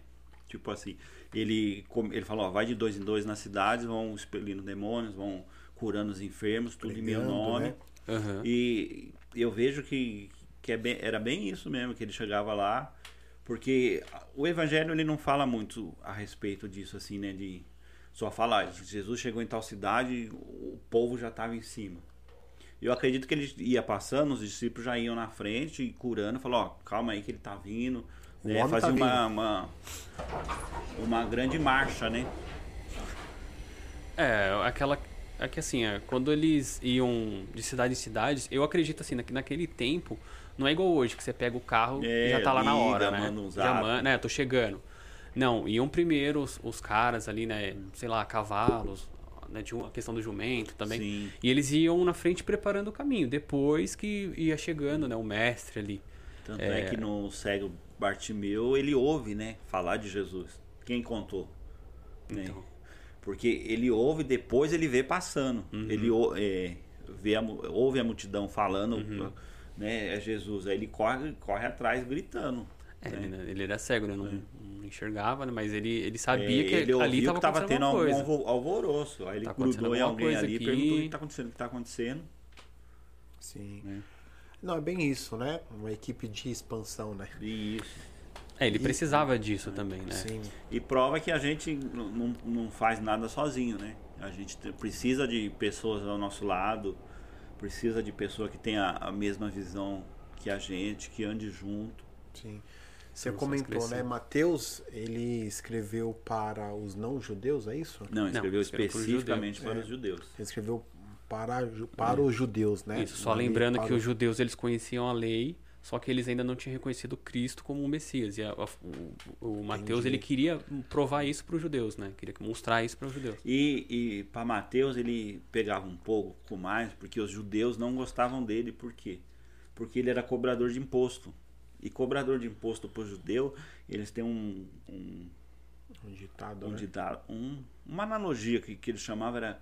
[SPEAKER 1] Tipo assim, ele, ele falou, ó, vai de dois em dois nas cidades, vão expelindo demônios, vão curando os enfermos, tudo Pregando, em meu nome. Né? Uhum. E eu vejo que, que é bem, era bem isso mesmo, que ele chegava lá, porque o evangelho ele não fala muito a respeito disso, assim, né? De só falar, Jesus chegou em tal cidade, o povo já estava em cima. Eu acredito que ele ia passando, os discípulos já iam na frente e curando, falou, ó, calma aí que ele tá vindo, né? Fazia tá uma, uma, uma grande marcha, né?
[SPEAKER 2] É, aquela. É que assim, é, quando eles iam de cidade em cidade, eu acredito assim, naquele tempo, não é igual hoje, que você pega o carro é, e já tá lá liga, na hora, né? Um já manda, né? Tô chegando. Não, iam primeiro os, os, caras ali, né? Sei lá, cavalos, né? Tinha a questão do jumento também. Sim. E eles iam na frente preparando o caminho. Depois que ia chegando, né? O mestre ali.
[SPEAKER 1] Tanto é, é que no cego Bartimeu, ele ouve, né, falar de Jesus. Quem contou? Né? Então. Porque ele ouve, depois ele vê passando. Uhum. Ele é, vê a, ouve a multidão falando, uhum. né, é Jesus. Aí ele corre, corre atrás gritando.
[SPEAKER 2] É, né? ele, era cego, né? Não, é. não enxergava, né? Mas ele, ele sabia é, que ele ali estava
[SPEAKER 1] tava tendo algum alvoroço. Aí ele tá grudou em alguém ali e perguntou o que está acontecendo, o que está acontecendo.
[SPEAKER 3] Sim. Né? Não, é bem isso, né? Uma equipe de expansão, né?
[SPEAKER 1] Isso.
[SPEAKER 2] É, ele e, precisava disso é, também, né?
[SPEAKER 1] Sim. E prova que a gente não, não faz nada sozinho, né? A gente precisa de pessoas ao nosso lado, precisa de pessoa que tenha a mesma visão que a gente, que ande junto.
[SPEAKER 3] Sim. Você comentou, né? Mateus, ele escreveu para os não-judeus, é isso?
[SPEAKER 1] Não, escreveu não, especificamente para, os judeus.
[SPEAKER 3] Ele escreveu para, para os judeus, né?
[SPEAKER 2] Isso, só lembrando que os judeus eles conheciam a lei, só que eles ainda não tinham reconhecido Cristo como um Messias. E a, a, o, o Mateus ele queria provar isso para os judeus, né? Queria mostrar isso para os judeus.
[SPEAKER 1] E, e para Mateus ele pegava um pouco mais, porque os judeus não gostavam dele, por quê? Porque ele era cobrador de imposto. E cobrador de imposto para o judeu, eles têm um, um
[SPEAKER 3] um ditado,
[SPEAKER 1] um
[SPEAKER 3] né?
[SPEAKER 1] ditado um, uma analogia que, que eles chamavam era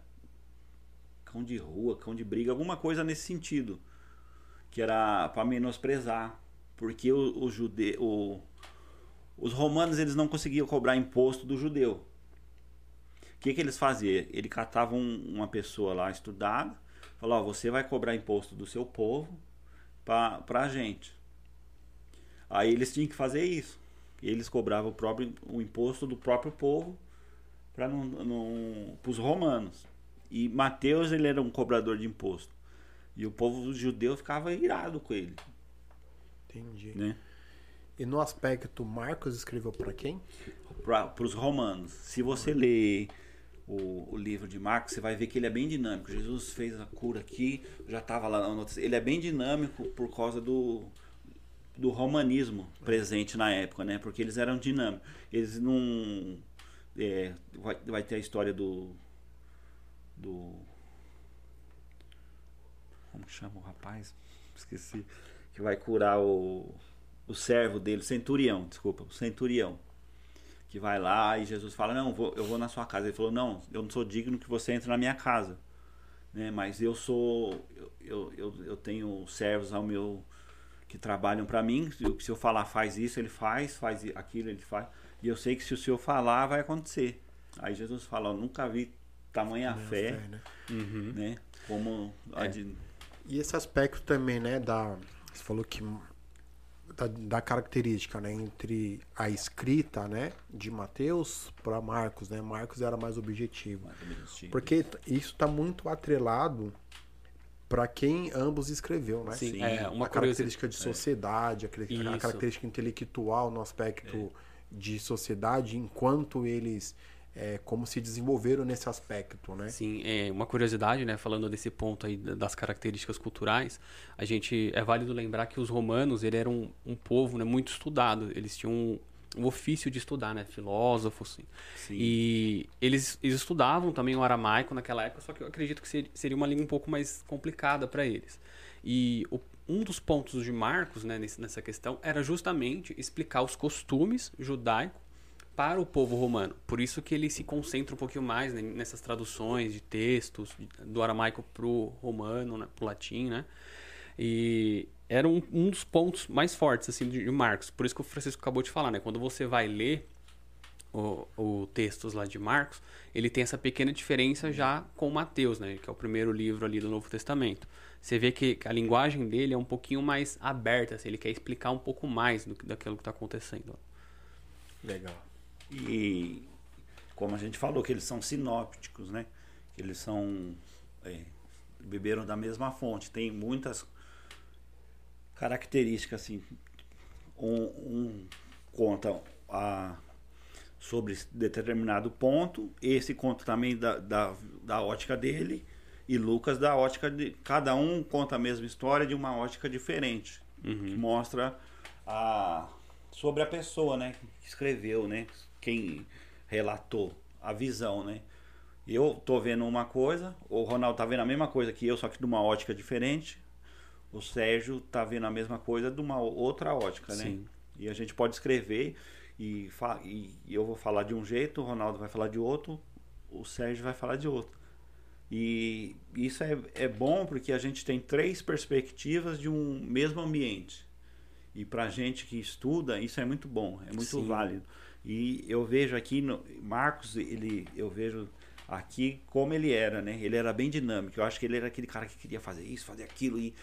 [SPEAKER 1] cão de rua, cão de briga, alguma coisa nesse sentido. Que era para menosprezar. Porque o, o judeu. O, os romanos eles não conseguiam cobrar imposto do judeu. O que, que eles faziam? Ele catavam uma pessoa lá estudada, falou: você vai cobrar imposto do seu povo para a gente. Aí eles tinham que fazer isso. Eles cobravam o próprio o imposto do próprio povo para não, não, os romanos. E Mateus ele era um cobrador de imposto. E o povo judeu ficava irado com ele.
[SPEAKER 3] Entendi.
[SPEAKER 1] Né?
[SPEAKER 3] E no aspecto, Marcos escreveu para quem?
[SPEAKER 1] Para os romanos. Se você ler o, o, livro de Marcos, você vai ver que ele é bem dinâmico. Jesus fez a cura aqui, já estava lá. Ele é bem dinâmico por causa do, do romanismo presente na época, né? Porque eles eram dinâmicos. Eles não. É, vai, vai ter a história do do. Como chama o rapaz? Esqueci. Que vai curar o, o servo dele, centurião, desculpa, o centurião. Que vai lá e Jesus fala: Não, vou, eu vou na sua casa. Ele falou: Não, eu não sou digno que você entre na minha casa. Né? Mas eu sou. Eu, eu, eu tenho servos ao meu. Que trabalham para mim. Se eu falar faz isso, ele faz, faz aquilo, ele faz. E eu sei que se o senhor falar, vai acontecer. Aí Jesus fala: Eu nunca vi tamanha a fé, fé né? Uhum. né? Como é. de...
[SPEAKER 3] E esse aspecto também, né, da você falou que da, da, característica, né, entre a escrita, né, de Mateus para Marcos, né? Marcos era mais objetivo. Mais objetivo. Porque isso está muito atrelado para quem ambos escreveu, né?
[SPEAKER 2] Sim,
[SPEAKER 1] Sim.
[SPEAKER 2] é uma
[SPEAKER 3] a característica de
[SPEAKER 2] curiosidade.
[SPEAKER 3] sociedade, a, cre- a característica intelectual no aspecto de sociedade, enquanto eles é, como se desenvolveram nesse aspecto, né?
[SPEAKER 2] Sim, é uma curiosidade, né? Falando desse ponto aí das características culturais, a gente é válido lembrar que os romanos ele eram um, um povo né, muito estudado. Eles tinham um ofício de estudar, né? Filósofos. Assim.
[SPEAKER 1] Sim.
[SPEAKER 2] E eles, eles estudavam também o aramaico naquela época, só que eu acredito que ser- seria uma língua um pouco mais complicada para eles. E o- um dos pontos de Marcos né, nessa questão era justamente explicar os costumes judaicos para o povo romano. Por isso que ele se concentra um pouquinho mais né, nessas traduções de textos do aramaico para o romano, né, para o latim, né? E era um, um dos pontos mais fortes assim de, de Marcos. Por isso que o Francisco acabou de falar, né? Quando você vai ler o, o textos lá de Marcos, ele tem essa pequena diferença já com Mateus, né? Que é o primeiro livro ali do Novo Testamento. Você vê que a linguagem dele é um pouquinho mais aberta, assim, ele quer explicar um pouco mais do, daquilo que está acontecendo.
[SPEAKER 3] Legal.
[SPEAKER 1] E como a gente falou, que eles são sinópticos, né? Que eles são. é, beberam da mesma fonte. Tem muitas características, assim. Um, um conta a, sobre determinado ponto, esse conta também da, da, da ótica dele, e Lucas da ótica de. Cada um conta a mesma história de uma ótica diferente. Que mostra a, sobre a pessoa, né? Que escreveu, né? Quem relatou a visão, né? Eu tô vendo uma coisa, o Ronaldo tá vendo a mesma coisa que eu, só que de uma ótica diferente. O Sérgio tá vendo a mesma coisa de uma outra ótica, né?
[SPEAKER 2] Sim.
[SPEAKER 1] E a gente pode escrever e, e eu vou falar de um jeito, o Ronaldo vai falar de outro, o Sérgio vai falar de outro. E isso é, é bom porque a gente tem três perspectivas de um mesmo ambiente. E pra gente que estuda, isso é muito bom, é muito
[SPEAKER 2] Sim.
[SPEAKER 1] válido. E eu vejo aqui, no, Marcos, ele, eu vejo aqui como ele era, né? Ele era bem dinâmico. Eu acho que ele era aquele cara que queria fazer isso, fazer aquilo e,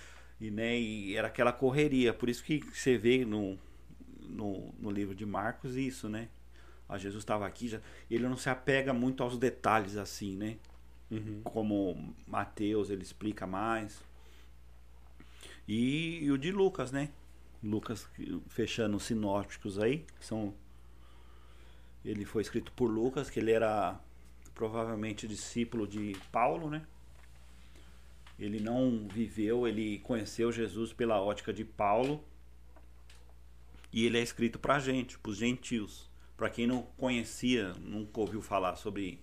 [SPEAKER 1] e, né? e era aquela correria. Por isso que você vê no, no, no livro de Marcos isso, né? Ah, Jesus estava aqui, já, ele não se apega muito aos detalhes assim, né?
[SPEAKER 2] Uhum.
[SPEAKER 1] Como Mateus ele explica mais. E, e o de Lucas, né? Lucas fechando os sinópticos aí, são ele foi escrito por Lucas, que ele era provavelmente discípulo de Paulo, né? Ele não viveu, ele conheceu Jesus pela ótica de Paulo. E ele é escrito pra gente, pros gentios. Pra quem não conhecia, nunca ouviu falar sobre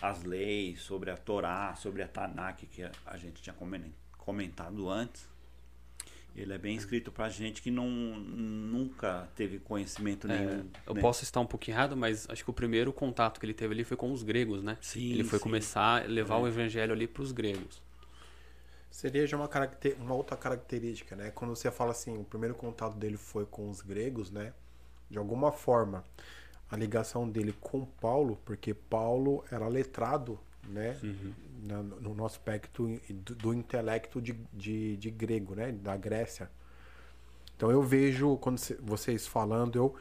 [SPEAKER 1] as leis, sobre a Torá, sobre a Tanakh, que a- a gente tinha comen- comentado antes. Ele é bem escrito pra gente que não, nunca teve conhecimento
[SPEAKER 2] É,
[SPEAKER 1] nenhum.
[SPEAKER 2] eu
[SPEAKER 1] né?
[SPEAKER 2] posso estar um pouquinho errado, mas acho que o primeiro contato que ele teve ali foi com os gregos, né?
[SPEAKER 1] Sim,
[SPEAKER 2] ele foi
[SPEAKER 1] sim.
[SPEAKER 2] começar a levar
[SPEAKER 1] É.
[SPEAKER 2] o evangelho ali para os gregos.
[SPEAKER 3] Seria já uma, caracter... uma outra característica, né? Quando você fala assim, o primeiro contato dele foi com os gregos, né? De alguma forma, a ligação dele com Paulo, porque Paulo era letrado, né? Na- no no aspecto do, do intelecto de, de, de grego, né? Da Grécia. Então eu vejo, quando cê- vocês falando, eu,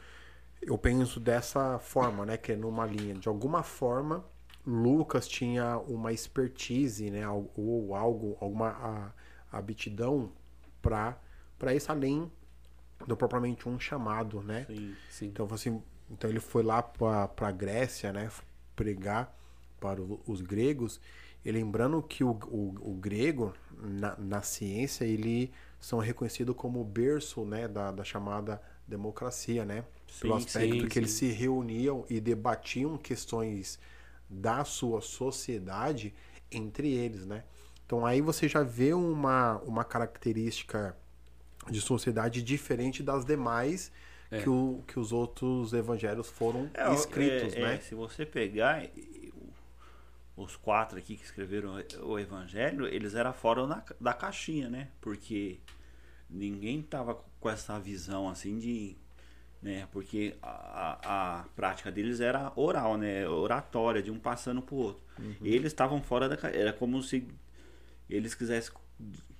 [SPEAKER 3] eu penso dessa forma, né? Que é numa linha. De alguma forma, Lucas tinha uma expertise, né? Ou algo, alguma aptidão para para isso além do propriamente um chamado, né?
[SPEAKER 1] Sim.
[SPEAKER 2] Sim.
[SPEAKER 3] Então, assim, então ele foi lá para a Grécia, né, pregar para os gregos. E lembrando que o, o, o grego, na, na ciência, ele são reconhecidos como o berço né, da, da chamada democracia, né? Pelo
[SPEAKER 1] Sim,
[SPEAKER 3] aspecto
[SPEAKER 2] sim,
[SPEAKER 3] que eles se reuniam e debatiam questões da sua sociedade entre eles, né? Então aí você já vê uma, uma característica de sociedade diferente das demais
[SPEAKER 2] É.
[SPEAKER 3] que, o, que os outros evangelhos foram
[SPEAKER 1] É,
[SPEAKER 3] escritos,
[SPEAKER 1] é, é,
[SPEAKER 3] né?
[SPEAKER 1] se você pegar os quatro aqui que escreveram o evangelho, eles eram fora da, da caixinha, né? Porque ninguém tava com essa visão assim de. Né? Porque a, a, prática deles era oral, né? Oratória, de um passando pro outro.
[SPEAKER 3] Uhum.
[SPEAKER 1] Eles estavam fora da. Era como se eles quisessem,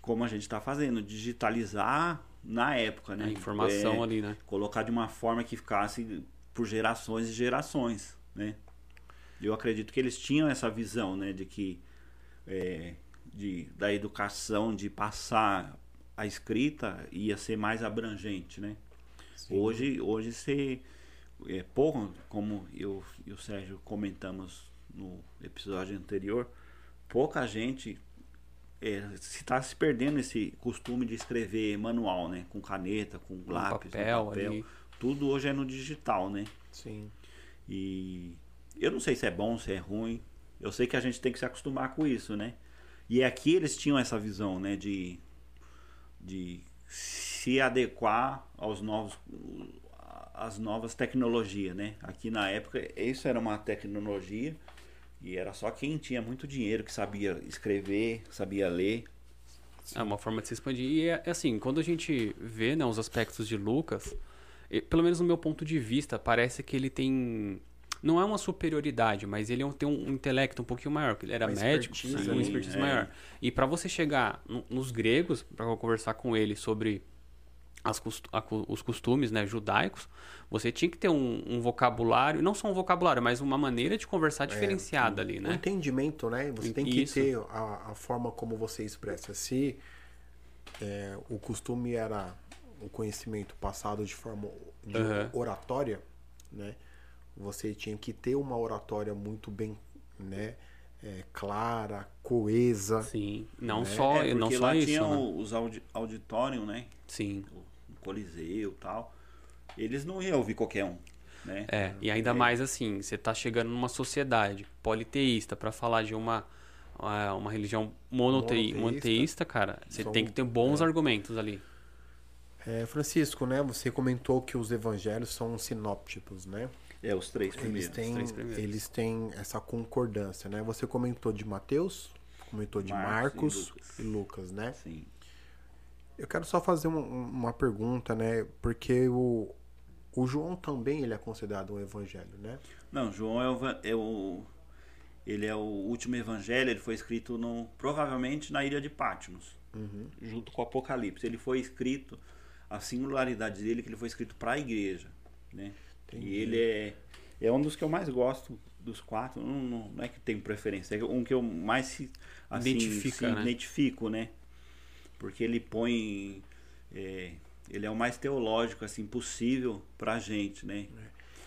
[SPEAKER 1] como a gente está fazendo, digitalizar na época, né?
[SPEAKER 2] A informação
[SPEAKER 1] É,
[SPEAKER 2] ali, né?
[SPEAKER 1] colocar de uma forma que ficasse por gerações e gerações, né? Eu acredito que eles tinham essa visão, né, de que é, de, da educação, de passar a escrita, ia ser mais abrangente, né? Hoje, hoje você é pouco, como eu e o Sérgio comentamos no episódio anterior, pouca gente é, se está se perdendo esse costume de escrever manual, né? Com caneta, com lápis,
[SPEAKER 2] papel,
[SPEAKER 1] papel.
[SPEAKER 2] ali.
[SPEAKER 1] Tudo hoje é no digital, né?
[SPEAKER 3] Sim.
[SPEAKER 1] E eu não sei se é bom, se é ruim. Eu sei que a gente tem que se acostumar com isso, né? E aqui eles tinham essa visão, né? De, de se adequar aos novos às novas tecnologias, né? Aqui na época isso era uma tecnologia e era só quem tinha muito dinheiro que sabia escrever, sabia ler.
[SPEAKER 2] É uma forma de se expandir. E é, é assim, quando a gente vê né, os aspectos de Lucas, pelo menos no meu ponto de vista, parece que ele tem. Não é uma superioridade, mas ele é um- tem um intelecto um pouquinho maior. porque Ele era
[SPEAKER 3] Uma
[SPEAKER 2] médico,
[SPEAKER 3] expertise,
[SPEAKER 2] um
[SPEAKER 1] né?
[SPEAKER 2] expertise
[SPEAKER 1] É.
[SPEAKER 2] maior. E para você chegar no- nos gregos, para conversar com ele sobre as a os costumes né, judaicos, você tinha que ter um, um vocabulário, não só um vocabulário, mas uma maneira de conversar diferenciada ali,
[SPEAKER 3] O
[SPEAKER 2] né?
[SPEAKER 3] entendimento, né? Você tem que
[SPEAKER 2] Isso.
[SPEAKER 3] ter a, a forma como você expressa. Se é, o costume era o conhecimento passado de forma de
[SPEAKER 2] Aham.
[SPEAKER 3] oratória, né? Você tinha que ter uma oratória muito bem, né? é, clara, coesa.
[SPEAKER 2] Sim, não
[SPEAKER 3] É,
[SPEAKER 2] só,
[SPEAKER 1] É,
[SPEAKER 2] não
[SPEAKER 1] porque
[SPEAKER 2] só
[SPEAKER 1] lá
[SPEAKER 2] isso,
[SPEAKER 1] tinha
[SPEAKER 2] né?
[SPEAKER 1] os audi auditórios, né?
[SPEAKER 2] Sim.
[SPEAKER 1] O Coliseu e tal. Eles não iam ouvir qualquer um, né?
[SPEAKER 2] É, e ainda mais assim, você tá chegando numa sociedade politeísta para falar de uma uma uma religião monotei,
[SPEAKER 3] Monoteísta.
[SPEAKER 2] monoteísta, cara, você
[SPEAKER 3] São-
[SPEAKER 2] tem que ter bons argumentos ali.
[SPEAKER 3] É, Francisco, né? Você comentou que os evangelhos são sinópticos, né?
[SPEAKER 1] É, os três
[SPEAKER 3] Eles
[SPEAKER 1] primeiros.
[SPEAKER 3] têm,
[SPEAKER 2] três primeiros.
[SPEAKER 3] eles têm essa concordância, né? Você comentou de Mateus, comentou de
[SPEAKER 1] Marcos
[SPEAKER 3] Marcos,
[SPEAKER 1] e Lucas.
[SPEAKER 3] e Lucas, né?
[SPEAKER 1] Sim.
[SPEAKER 3] Eu quero só fazer uma, uma pergunta, né? Porque o, o João também ele é considerado um evangelho, né?
[SPEAKER 1] Não, João é o, é o- ele é o último evangelho, ele foi escrito no, provavelmente na ilha de Patmos, junto com o Apocalipse. Ele foi escrito, a singularidade dele é que ele foi escrito para a igreja, né? E ele é, é um dos que eu mais gosto dos quatro, não, não- não é que tenho preferência, é um que eu mais se, assim,
[SPEAKER 2] Identifica,
[SPEAKER 1] se
[SPEAKER 2] né?
[SPEAKER 1] identifico, né? Porque ele põe... é, ele é o mais teológico assim possível pra gente, né?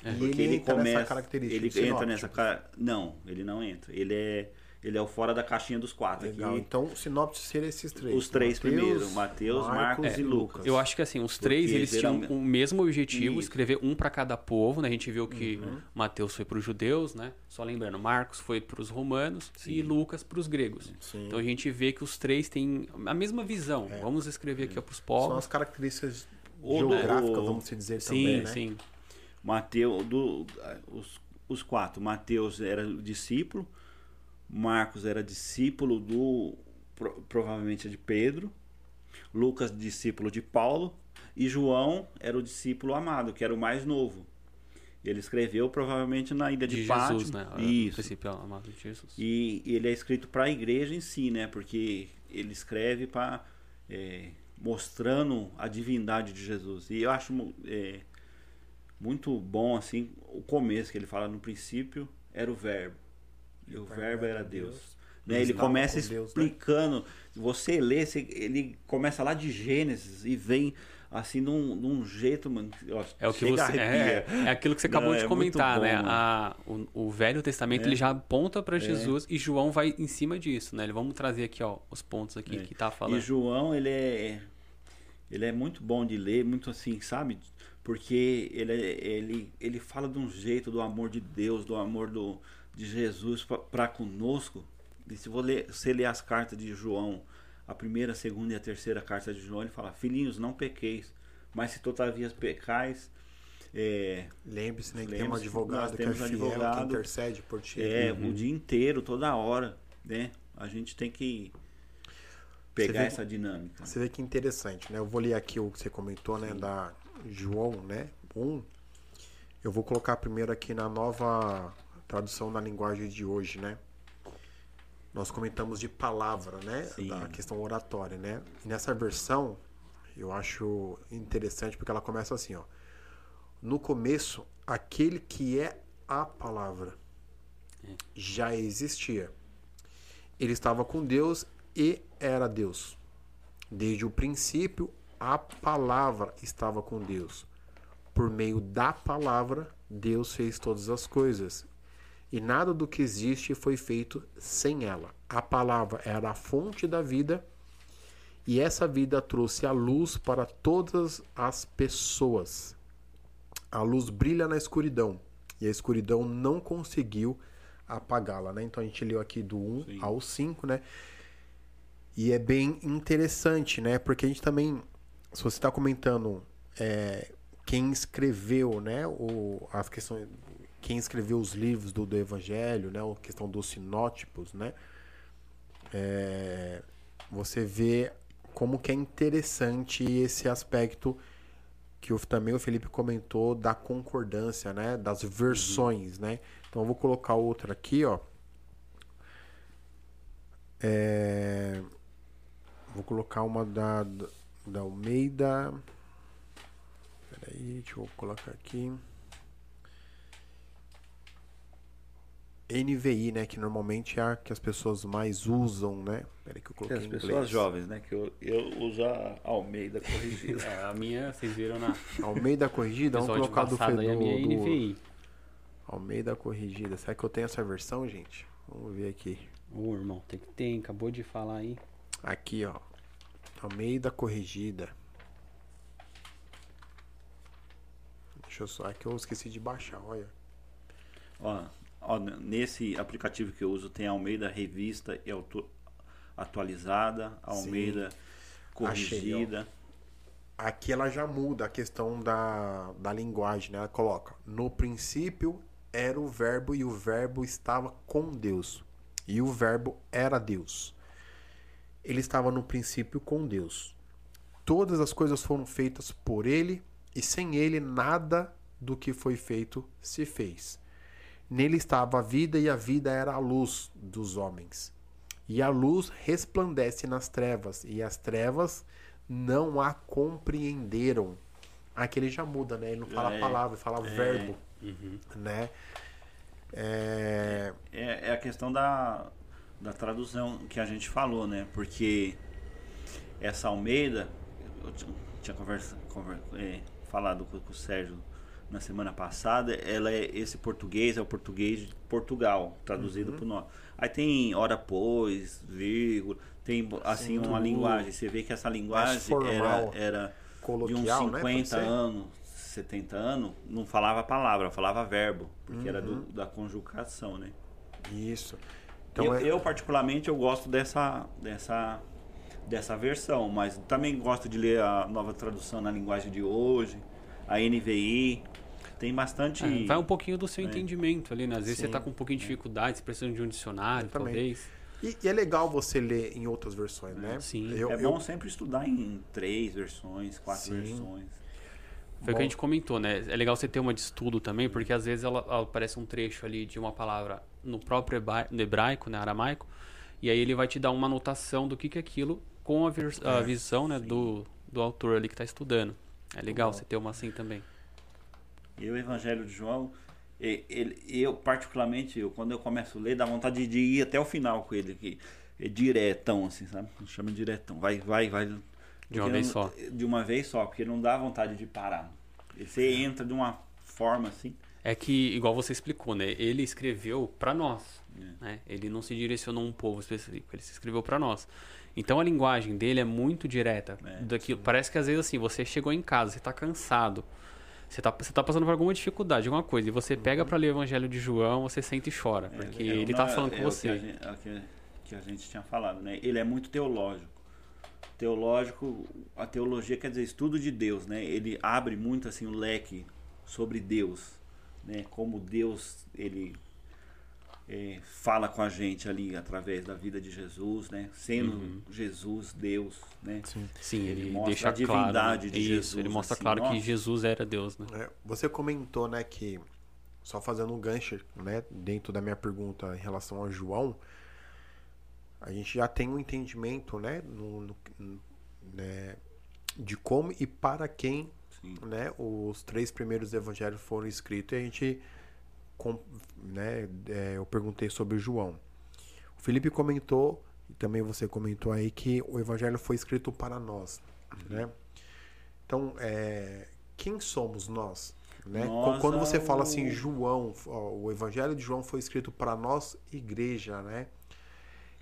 [SPEAKER 3] E
[SPEAKER 1] Porque
[SPEAKER 3] ele
[SPEAKER 1] ele,
[SPEAKER 3] entra nessa
[SPEAKER 1] começa,
[SPEAKER 3] característica
[SPEAKER 1] ele entra nessa cara, não, ele não entra. Ele é ele é o fora da caixinha dos quatro
[SPEAKER 3] Legal.
[SPEAKER 1] aqui.
[SPEAKER 3] Então, sinopse seria esses três.
[SPEAKER 1] Os três
[SPEAKER 3] Mateus,
[SPEAKER 1] primeiros, Mateus, Marcos e Lucas.
[SPEAKER 2] Eu acho que assim, os três
[SPEAKER 1] Porque
[SPEAKER 2] eles tinham o mesmo objetivo,
[SPEAKER 1] Isso.
[SPEAKER 2] escrever um para cada povo, né? A gente viu que
[SPEAKER 3] Uhum.
[SPEAKER 2] Mateus foi para os judeus, né? Só lembrando, Marcos foi para os romanos e Lucas para os gregos.
[SPEAKER 3] Sim.
[SPEAKER 2] Então a gente vê que os três têm a mesma visão. Vamos escrever aqui para os povos.
[SPEAKER 3] São as características
[SPEAKER 1] O-
[SPEAKER 3] geográficas,
[SPEAKER 1] o-
[SPEAKER 3] vamos dizer
[SPEAKER 2] Sim,
[SPEAKER 3] também, né?
[SPEAKER 2] sim.
[SPEAKER 1] Mateus, do, os, os quatro, Mateus era discípulo, Marcos era discípulo do pro- provavelmente de Pedro, Lucas discípulo de Paulo e João era o discípulo amado, que era o mais novo. Ele escreveu provavelmente na ilha de,
[SPEAKER 2] De
[SPEAKER 1] Patmos.
[SPEAKER 2] Jesus, né?
[SPEAKER 1] Isso.
[SPEAKER 2] princípio amado de Jesus.
[SPEAKER 1] E ele é escrito para a igreja em si, né? Porque ele escreve para mostrando a divindade de Jesus. E eu acho é, muito bom assim o começo que ele fala no princípio era o verbo e o verbo era Deus. Né?
[SPEAKER 3] Ele
[SPEAKER 1] começa
[SPEAKER 3] com Deus, né?
[SPEAKER 1] explicando. Você lê, você- ele começa lá de Gênesis e vem assim num, num jeito, mano. ó,
[SPEAKER 2] É o que você é, é aquilo que você acabou
[SPEAKER 1] Não,
[SPEAKER 2] de
[SPEAKER 1] é
[SPEAKER 2] comentar, né?
[SPEAKER 1] bom, É.
[SPEAKER 2] A, o, o Velho Testamento ele já aponta para Jesus e João vai em cima disso, né? Ele- Vamos trazer aqui, ó, os pontos aqui
[SPEAKER 1] É.
[SPEAKER 2] que tá
[SPEAKER 1] E
[SPEAKER 2] falando.
[SPEAKER 1] João, ele é ele é muito bom de ler, muito assim, sabe? Porque ele, é- ele, ele fala de um jeito do amor de Deus, do amor do, de Jesus para conosco. E se você ler, as cartas de João, a primeira, a segunda e a terceira carta de João, ele fala: Filhinhos, não pequeis, mas se todavia pecais, é,
[SPEAKER 3] Lembre-se, né, que tem um
[SPEAKER 1] que
[SPEAKER 3] advogado que é fiel, que
[SPEAKER 1] advogado.
[SPEAKER 3] intercede por ti.
[SPEAKER 1] é
[SPEAKER 2] Uhum.
[SPEAKER 1] o dia inteiro, toda hora, né? A gente tem que pegar
[SPEAKER 3] vê-
[SPEAKER 1] essa dinâmica.
[SPEAKER 3] Você vê que interessante, né? Eu vou ler aqui o que você comentou, né? Da João, né? 1. Eu vou colocar primeiro aqui na nova tradução na linguagem de hoje, né? Nós comentamos de palavra, né?
[SPEAKER 1] Sim.
[SPEAKER 3] Da questão oratória, né? E nessa versão, eu acho interessante porque ela começa assim, ó. No começo, aquele que é a palavra já existia. Ele estava com Deus, e era Deus. Desde o princípio, a palavra estava com Deus. Por meio da palavra, Deus fez todas as coisas. E nada do que existe foi feito sem ela. A palavra era a fonte da vida, e essa vida trouxe a luz para todas as pessoas. A luz brilha na escuridão, e a escuridão não conseguiu apagá-la, né? Então a gente leu aqui do 1 Sim. ao 5, né? E é bem interessante, né? Porque a gente também, se você está comentando é, quem escreveu, né? O, as questões, quem escreveu os livros do, do Evangelho, né? A questão dos sinótipos, né? É, você vê como que é interessante esse aspecto que também o Felipe comentou da concordância, né? Das versões, uhum. né? Então eu vou colocar outra aqui, ó. É... Vou colocar uma da, da Almeida. Peraí, deixa eu colocar aqui. NVI, né? Que normalmente é a que as pessoas mais usam, né?
[SPEAKER 1] Peraí que eu coloquei As pessoas jovens, né? Que eu, eu uso a Almeida corrigida.
[SPEAKER 2] é, a minha, vocês viram na...
[SPEAKER 3] Almeida corrigida? Vamos colocar do Fedor.
[SPEAKER 2] A minha é NVI. Do...
[SPEAKER 3] Almeida corrigida. Será que eu tenho essa versão, gente? Vamos ver aqui.
[SPEAKER 2] Ô, irmão, tem que ter, acabou de falar aí.
[SPEAKER 3] Aqui, ó. Almeida corrigida. Deixa eu só. É que eu esqueci de baixar, olha.
[SPEAKER 1] Ó nesse aplicativo que eu uso tem Almeida Revista e auto, atualizada, Almeida Sim. corrigida. Achei,
[SPEAKER 3] Aqui ela já muda a questão da, da linguagem, né? Ela coloca: No princípio era o Verbo e o Verbo estava com Deus. E o Verbo era Deus. Ele estava no princípio com Deus. Todas as coisas foram feitas por ele e sem ele nada do que foi feito se fez. Nele estava a vida e a vida era a luz dos homens. E a luz resplandece nas trevas e as trevas não a compreenderam. Aqui ele já muda, né? Ele não fala é, palavra, ele fala é. verbo. Uhum. Né?
[SPEAKER 1] É... é... É, a questão da, da tradução que a gente falou, né? Porque essa Almeida, eu tinha conversa, conversa é, falado com, com, o Sérgio na semana passada, ela é esse português, é o português de Portugal, traduzido uhum. para nós. Aí tem hora pois, vírgula, tem assim Sim, uma linguagem. Você vê que essa linguagem era, era de uns 50 né? anos 70 anos, não falava palavra, falava verbo, porque uhum. era do, uhum. da conjugação, né?
[SPEAKER 3] Isso.
[SPEAKER 1] Então eu, é... eu, particularmente, eu gosto dessa, dessa, dessa versão, mas também gosto de ler a nova tradução na linguagem de hoje, a NVI. Tem bastante. É,
[SPEAKER 2] vai um pouquinho do seu é. entendimento ali, né? Às vezes Sim. você está com um pouquinho de dificuldade, precisando de um dicionário, talvez.
[SPEAKER 3] E, e, é legal você ler em outras versões, né?
[SPEAKER 1] Sim. Eu, é bom eu... sempre estudar em três versões, quatro Sim. versões.
[SPEAKER 2] Foi o que a gente comentou, né? É legal você ter uma de estudo também, porque às vezes ela, ela aparece um trecho ali de uma palavra no próprio hebraico, né, aramaico, e aí ele vai te dar uma anotação do que que é aquilo com a, a é, visão, né, do, do autor ali que está estudando. É legal você ter uma assim também.
[SPEAKER 1] E o Evangelho de João, ele, eu particularmente, eu, quando eu começo a ler, dá vontade de ir até o final com ele, que é diretão, assim, sabe? Chama diretão. Vai, vai, vai
[SPEAKER 2] de uma vez não, só.
[SPEAKER 1] De uma vez só, porque não dá vontade de parar. Você entra de uma forma assim.
[SPEAKER 2] É que, igual você explicou, né? Ele escreveu para nós. É. Né? Ele não se direcionou a um povo específico, ele se escreveu para nós. Então a linguagem dele é muito direta. É, daquilo. Parece que às vezes assim, você chegou em casa, você está cansado. Você está você tá passando por alguma dificuldade, alguma coisa, e você pega para ler o Evangelho de João, você sente e chora, é, porque é, ele está falando com você.
[SPEAKER 1] É o que a, gente, é que a gente tinha falado, né? Ele é muito teológico teológico, a teologia quer dizer estudo de Deus, né? Ele abre muito assim o leque sobre Deus, né? Como Deus ele é, fala com a gente ali através da vida de Jesus, né? Sendo uhum. Jesus Deus, né?
[SPEAKER 2] Sim, Sim ele, ele mostra a divindade claro, de Isso, Jesus. Ele mostra assim, claro nossa. que Jesus era Deus, né? É,
[SPEAKER 3] você comentou, né, que só fazendo um gancho, né, dentro da minha pergunta em relação a João, a gente já tem um entendimento né, no, no né, de como e para quem né, os três primeiros evangelhos foram escritos. E a gente, com, né, é, eu perguntei sobre João. O Felipe comentou E também você comentou aí que o evangelho foi escrito para nós, né? Então, é, quem somos nós? Né? Quando você
[SPEAKER 1] é
[SPEAKER 3] fala assim, João, o evangelho de João foi escrito para nós, igreja, né?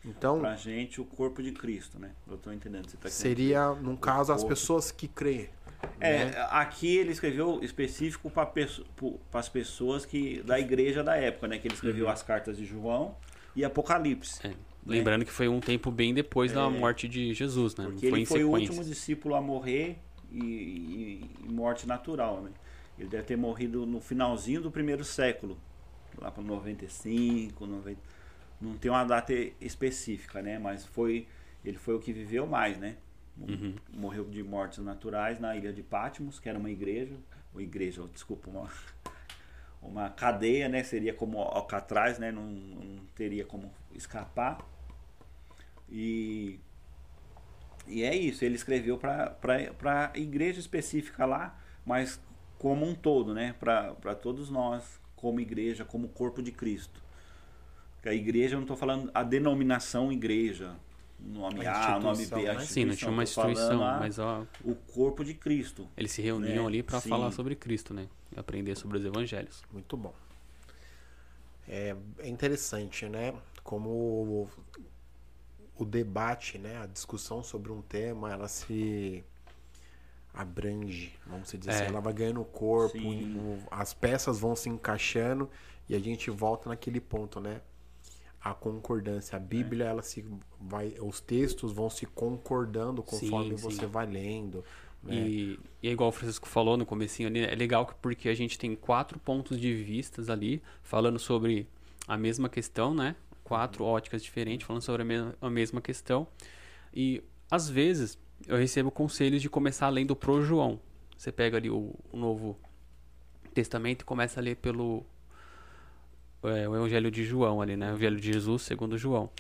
[SPEAKER 3] Então,
[SPEAKER 1] Pra gente, o corpo de Cristo, né? Eu tô entendendo. Tá
[SPEAKER 3] seria, num caso, as pessoas que crê.
[SPEAKER 1] É,
[SPEAKER 3] né?
[SPEAKER 1] aqui ele escreveu específico para as pessoas que da igreja da época, né? Que ele escreveu
[SPEAKER 3] Uhum.
[SPEAKER 1] as cartas de João e Apocalipse.
[SPEAKER 2] É, Lembrando que foi um tempo bem depois da morte de Jesus, né?
[SPEAKER 1] É. Porque
[SPEAKER 2] foi
[SPEAKER 1] ele foi o último discípulo a morrer e, e- e morte natural, né? Ele deve ter morrido no finalzinho do primeiro século, lá para 95, 90. Não tem uma data específica, né? Mas foi ele foi o que viveu mais, né?
[SPEAKER 2] Uhum.
[SPEAKER 1] Morreu de mortes naturais na ilha de Patmos, que era uma igreja, ou igreja, desculpa, uma, uma cadeia, né? Seria como Alcatraz, né? Não, não teria como escapar. E e é isso, ele escreveu para a igreja específica lá, mas como um todo, né? Para todos nós, como igreja, como corpo de Cristo. A igreja, eu não estou falando a denominação igreja, nome
[SPEAKER 3] A
[SPEAKER 1] A, nome B, a
[SPEAKER 3] né?
[SPEAKER 2] Sim, não tinha uma instituição,
[SPEAKER 1] a-
[SPEAKER 2] mas ó,
[SPEAKER 1] o corpo de Cristo.
[SPEAKER 2] eles se reuniam
[SPEAKER 1] Né?
[SPEAKER 2] ali para falar sobre Cristo, né? E aprender sobre os evangelhos.
[SPEAKER 3] Muito bom. É, é interessante, né? Como o, o debate, né? A discussão sobre um tema, ela se abrange, vamos dizer assim.
[SPEAKER 2] É.
[SPEAKER 3] Ela vai ganhando corpo, o- as peças vão se encaixando e a gente volta naquele ponto, né? A concordância, a Bíblia, ela se vai, os textos vão se concordando conforme
[SPEAKER 2] Sim,
[SPEAKER 3] você
[SPEAKER 2] sim.
[SPEAKER 3] vai lendo. Né?
[SPEAKER 2] E, e é igual o Francisco falou no comecinho ali, é legal que- porque a gente tem quatro pontos de vistas ali, falando sobre a mesma questão, né? Quatro óticas diferentes, falando sobre a, me- a mesma questão. E, às vezes, eu recebo conselhos de começar lendo pro João. Você pega ali o, o Novo Testamento e começa a ler pelo é, o Evangelho de João ali, né? O Evangelho de Jesus segundo João.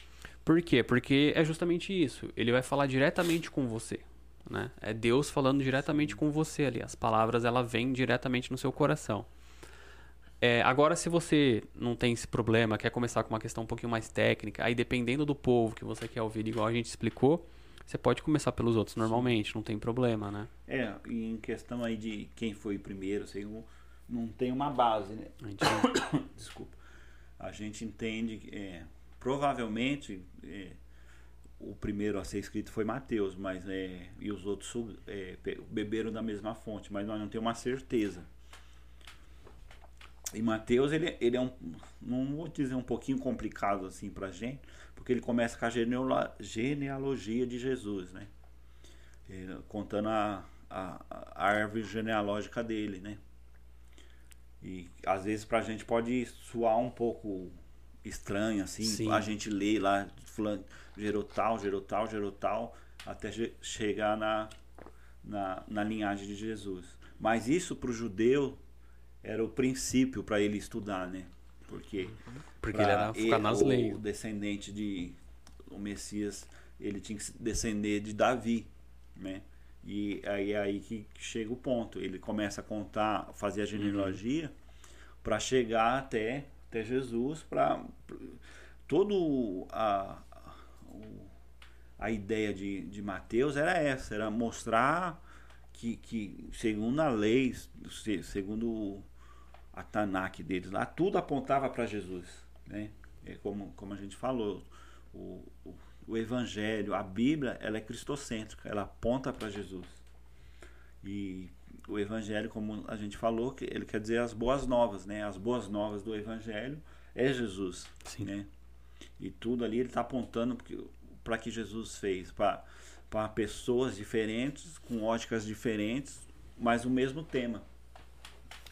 [SPEAKER 2] Por quê? Porque é justamente isso. Ele vai falar diretamente com você, né? É Deus falando diretamente com você ali. As palavras, ela vêm diretamente no seu coração. É, agora, se você não tem esse problema, quer começar com uma questão um pouquinho mais técnica, aí dependendo do povo que você quer ouvir, igual a gente explicou, você pode começar pelos outros normalmente, não tem problema, né?
[SPEAKER 1] É, e em questão aí de quem foi primeiro, segundo, não tem uma base, né? Desculpa. A gente entende que é, provavelmente é, o primeiro a ser escrito foi Mateus, mas é, e os outros é, beberam da mesma fonte, mas nós não temos uma certeza. E Mateus, ele, ele é um, não vou dizer um pouquinho complicado assim pra gente, porque ele começa com a genealo- genealogia de Jesus, né? Ele- contando a, a, a árvore genealógica dele, né? E às vezes pra gente pode soar um pouco estranho, assim,
[SPEAKER 2] Sim.
[SPEAKER 1] a gente lê lá, fulano, gerou tal, gerou tal, gerou tal, até che- chegar na, na, na linhagem de Jesus. Mas isso pro judeu era o princípio para ele estudar, né? Porque
[SPEAKER 2] Porque ele era ficar nas
[SPEAKER 1] o
[SPEAKER 2] leis.
[SPEAKER 1] descendente de o Messias, ele tinha que descender de Davi, né? E aí é aí que chega o ponto. Ele começa a contar, fazer a genealogia para chegar até até Jesus, para todo a a ideia de, de Mateus era essa, era mostrar que, que segundo a lei, se- segundo a Tanakh deles lá, tudo apontava para Jesus, né? É como, como a gente falou, o, o, Evangelho, a Bíblia, ela é cristocêntrica, ela aponta para Jesus. E o Evangelho, como a gente falou, que ele quer dizer as boas novas, né? As boas novas do Evangelho é Jesus,
[SPEAKER 2] Sim.
[SPEAKER 1] né? E tudo ali ele está apontando para que Jesus fez, para pessoas diferentes, com óticas diferentes, mas o mesmo tema.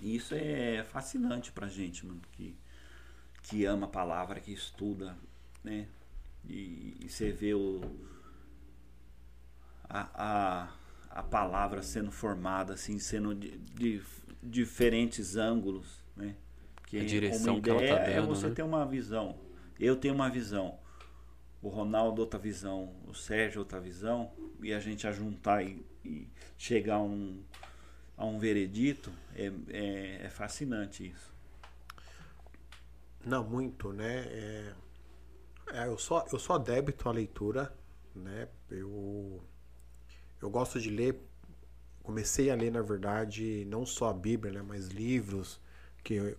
[SPEAKER 1] E isso é fascinante pra gente, mano, que, que ama a palavra, que estuda, né? E, e você vê o, a, a, a palavra sendo formada, assim, sendo de, de diferentes ângulos, né? Porque
[SPEAKER 2] A direção
[SPEAKER 1] uma
[SPEAKER 2] que ela
[SPEAKER 1] ideia
[SPEAKER 2] tá
[SPEAKER 1] é
[SPEAKER 2] dando,
[SPEAKER 1] você
[SPEAKER 2] né?
[SPEAKER 1] ter uma visão. Eu tenho uma visão. O Ronaldo outra visão, o Sérgio outra visão, e a gente ajuntar e, e chegar a um, a um veredito, é, é, é fascinante isso.
[SPEAKER 3] Não, muito, né? É, É, eu sou, eu sou adébito à leitura, né? Eu, eu gosto de ler. Comecei a ler, na verdade, não só a Bíblia, né? Mas livros que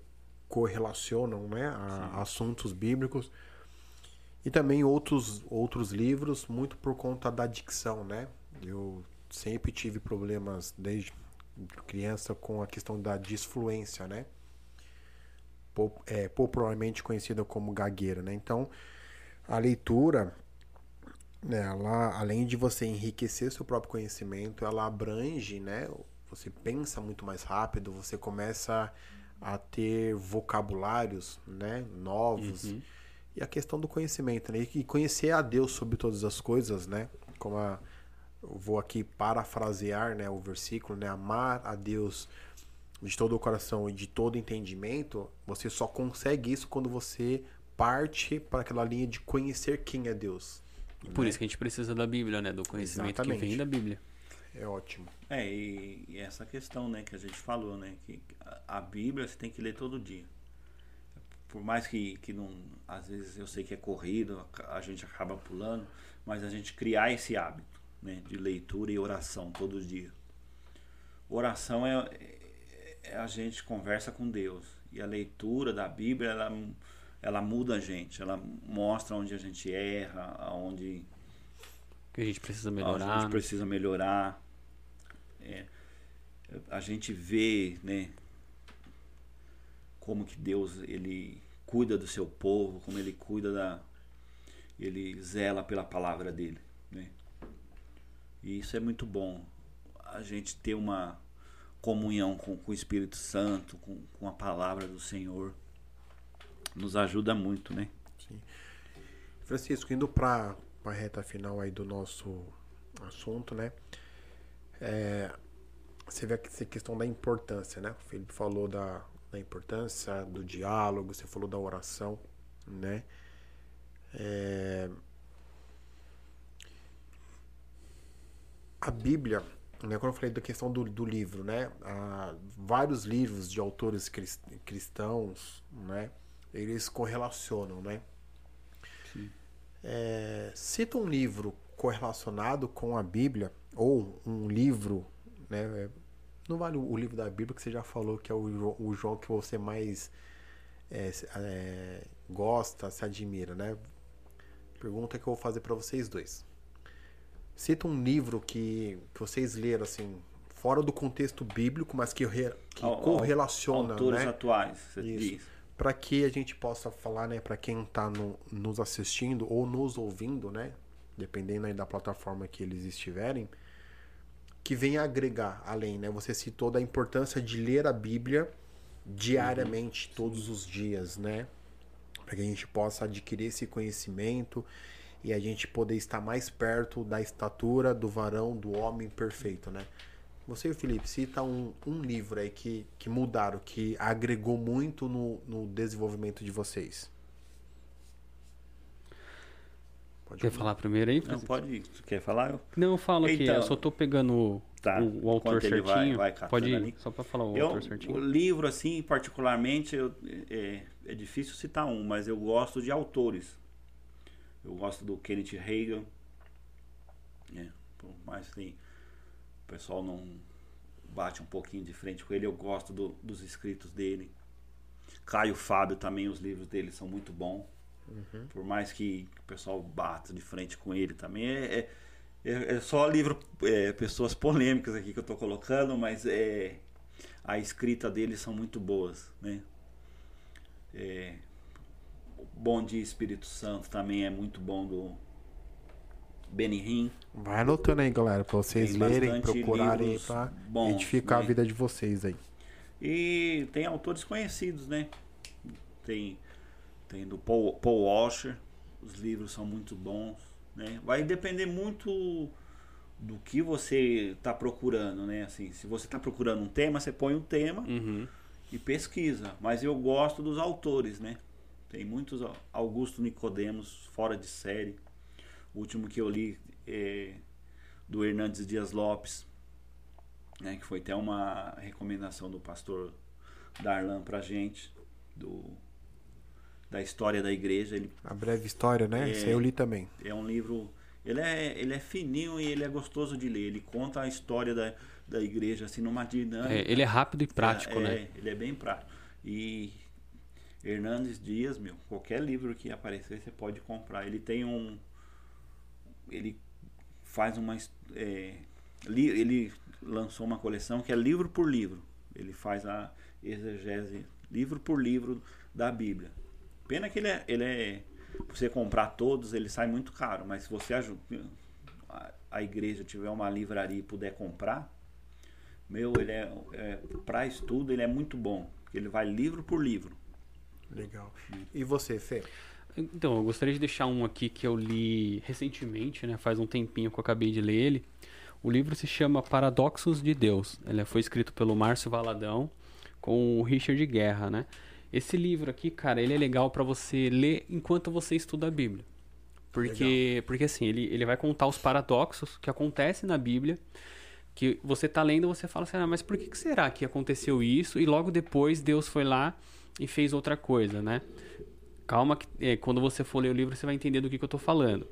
[SPEAKER 3] correlacionam né, a assuntos bíblicos. E também outros, outros livros, muito por conta da dicção, né? Eu sempre tive problemas desde criança com a questão da disfluência, né? É, popularmente conhecida como gagueira, né? Então, a leitura, né, ela, além de você enriquecer seu próprio conhecimento, ela abrange, né? Você pensa muito mais rápido, você começa a ter vocabulários, né, novos. Uhum. E a questão do conhecimento, né? E conhecer a Deus sobre todas as coisas, né? Como a, eu vou aqui parafrasear, né, o versículo, né? Amar a Deus de todo o coração e de todo entendimento, você só consegue isso quando você parte para aquela linha de conhecer quem é Deus.
[SPEAKER 2] Por né? isso que a gente precisa da Bíblia, né? Do conhecimento Exatamente. que vem da Bíblia.
[SPEAKER 3] É ótimo.
[SPEAKER 1] É, e, e, essa questão, né, que a gente falou, né? Que a, a Bíblia você tem que ler todo dia. Por mais que, que não. Às vezes eu sei que é corrido, a, a gente acaba pulando, mas a gente criar esse hábito, né? De leitura e oração todos os dias. Oração é, é, é a gente conversa com Deus. E a leitura da Bíblia, ela ela muda a gente, ela mostra onde a gente erra, aonde
[SPEAKER 2] que a gente precisa melhorar.
[SPEAKER 1] A gente precisa melhorar. É, a gente vê, né, como que Deus ele cuida do seu povo, como ele cuida da ele zela pela palavra dele, né? E isso é muito bom. A gente ter uma comunhão com, com o Espírito Santo, com, com a palavra do Senhor nos ajuda muito, né? Sim.
[SPEAKER 3] Francisco, indo para a reta final aí do nosso assunto, né? É, você vê essa questão da importância, né? O Felipe falou da, da importância do diálogo, você falou da oração, né? É, a Bíblia, né, quando eu falei da questão do, do livro, né? Há vários livros de autores cristãos, né? Eles correlacionam, né? Sim. É, cita um livro correlacionado com a Bíblia ou um livro, né? É, não vale o livro da Bíblia que você já falou que é o, o João que você mais é, é, gosta, se admira, né? Pergunta que eu vou fazer para vocês dois. Cita um livro que, que vocês leram assim, fora do contexto bíblico, mas que, re, que correlaciona,
[SPEAKER 1] autores
[SPEAKER 3] né?
[SPEAKER 1] atuais, você Isso. diz
[SPEAKER 3] para que a gente possa falar, né, para quem está no, nos assistindo ou nos ouvindo, né, dependendo aí da plataforma que eles estiverem, que venha agregar além, né? Você citou da importância de ler a Bíblia diariamente, uhum. todos os dias, né? Para que a gente possa adquirir esse conhecimento e a gente poder estar mais perto da estatura do varão, do homem perfeito, né? Você e o Felipe, cita um, um livro aí que, que mudaram, que agregou muito no, no desenvolvimento de vocês.
[SPEAKER 2] Pode quer falar primeiro aí?
[SPEAKER 1] Não, pode. Quer falar?
[SPEAKER 2] Não, eu falo então, aqui. Eu só tô pegando tá, o, o, autor certinho. Vai, vai pode ir, ali. só para falar o eu, autor certinho.
[SPEAKER 1] O livro, assim, particularmente, eu, é, é difícil citar um, mas eu gosto de autores. Eu gosto do Kenneth Reagan. É, por mais que tem o pessoal não bate um pouquinho de frente com ele. Eu gosto do, dos escritos dele. Caio Fábio também, os livros dele são muito bons. Uhum. Por mais que o pessoal bata de frente com ele também. É, é, é, é só livro, é, pessoas polêmicas aqui que eu estou colocando, mas é, a escrita deles são muito boas. Né? É, Bom Dia Espírito Santo também é muito bom do, Benihim.
[SPEAKER 3] Vai anotando aí, galera, para vocês tem lerem, procurarem para identificar né? a vida de vocês aí.
[SPEAKER 1] E tem autores conhecidos, né? Tem, tem do Paul, Paul Washer, os livros são muito bons, né? Vai depender muito do que você está procurando, né? Assim, se você está procurando um tema, você põe um tema uhum. e pesquisa. Mas eu gosto dos autores, né? Tem muitos Augusto Nicodemos fora de série o último que eu li é do Hernandes Dias Lopes, né, que foi até uma recomendação do pastor Darlan pra gente, do da história da igreja. Ele,
[SPEAKER 3] A breve história, né?
[SPEAKER 1] É.
[SPEAKER 3] Isso aí eu li também.
[SPEAKER 1] é um livro. Ele é, ele é fininho e ele é gostoso de ler. Ele conta a história da, da igreja, assim, numa dinâmica.
[SPEAKER 2] É, ele é rápido e prático,
[SPEAKER 1] é,
[SPEAKER 2] né?
[SPEAKER 1] é, ele é bem prático. E Hernandes Dias, meu, qualquer livro que aparecer você pode comprar. Ele tem um. Ele faz uma. é, li- ele lançou uma coleção que é livro por livro. Ele faz a exegese livro por livro da Bíblia. Pena que ele é. Ele é você comprar todos, ele sai muito caro, mas se você aju- a, igreja tiver uma livraria e puder comprar, meu, ele é, é para estudo, ele é muito bom. Ele vai livro por livro.
[SPEAKER 3] Legal. E você, Fê?
[SPEAKER 2] Então, eu gostaria de deixar um aqui que eu li recentemente, né? Faz um tempinho que eu acabei de ler ele. O livro se chama Paradoxos de Deus. Ele foi escrito pelo Márcio Valadão com o Richard Guerra, né? Esse livro aqui, cara, ele é legal para você ler enquanto você estuda a Bíblia. Porque, porque assim, ele, ele vai contar os paradoxos que acontecem na Bíblia, que você tá lendo e você fala assim, ah, mas por que, que será que aconteceu isso? E logo depois Deus foi lá e fez outra coisa, né? Calma que é, quando você for ler o livro você vai entender do que, que eu tô falando.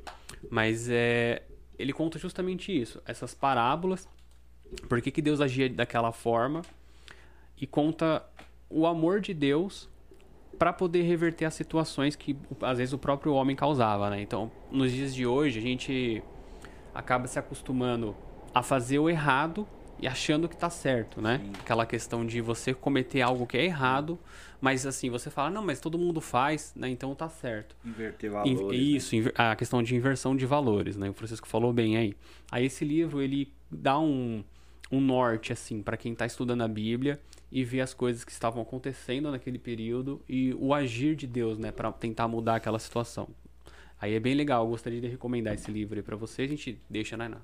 [SPEAKER 2] Mas é, ele conta justamente isso, essas parábolas, por que, que Deus agia daquela forma e conta o amor de Deus para poder reverter as situações que às vezes o próprio homem causava, né? Então, nos dias de hoje, a gente acaba se acostumando a fazer o errado e achando que tá certo, né?
[SPEAKER 1] Sim.
[SPEAKER 2] Aquela questão de você cometer algo que é errado, mas assim, você fala, não, mas todo mundo faz, né? Então tá certo.
[SPEAKER 1] Inverter
[SPEAKER 2] In-
[SPEAKER 1] valores. né?
[SPEAKER 2] Isso, inver- a questão de inversão de valores, né? O Francisco falou bem aí. Aí esse livro, ele dá um, um norte, assim, para quem está estudando a Bíblia e ver as coisas que estavam acontecendo naquele período e o agir de Deus, né? Para tentar mudar aquela situação. Aí é bem legal, eu gostaria de recomendar esse livro aí para vocês. A gente deixa, né, na,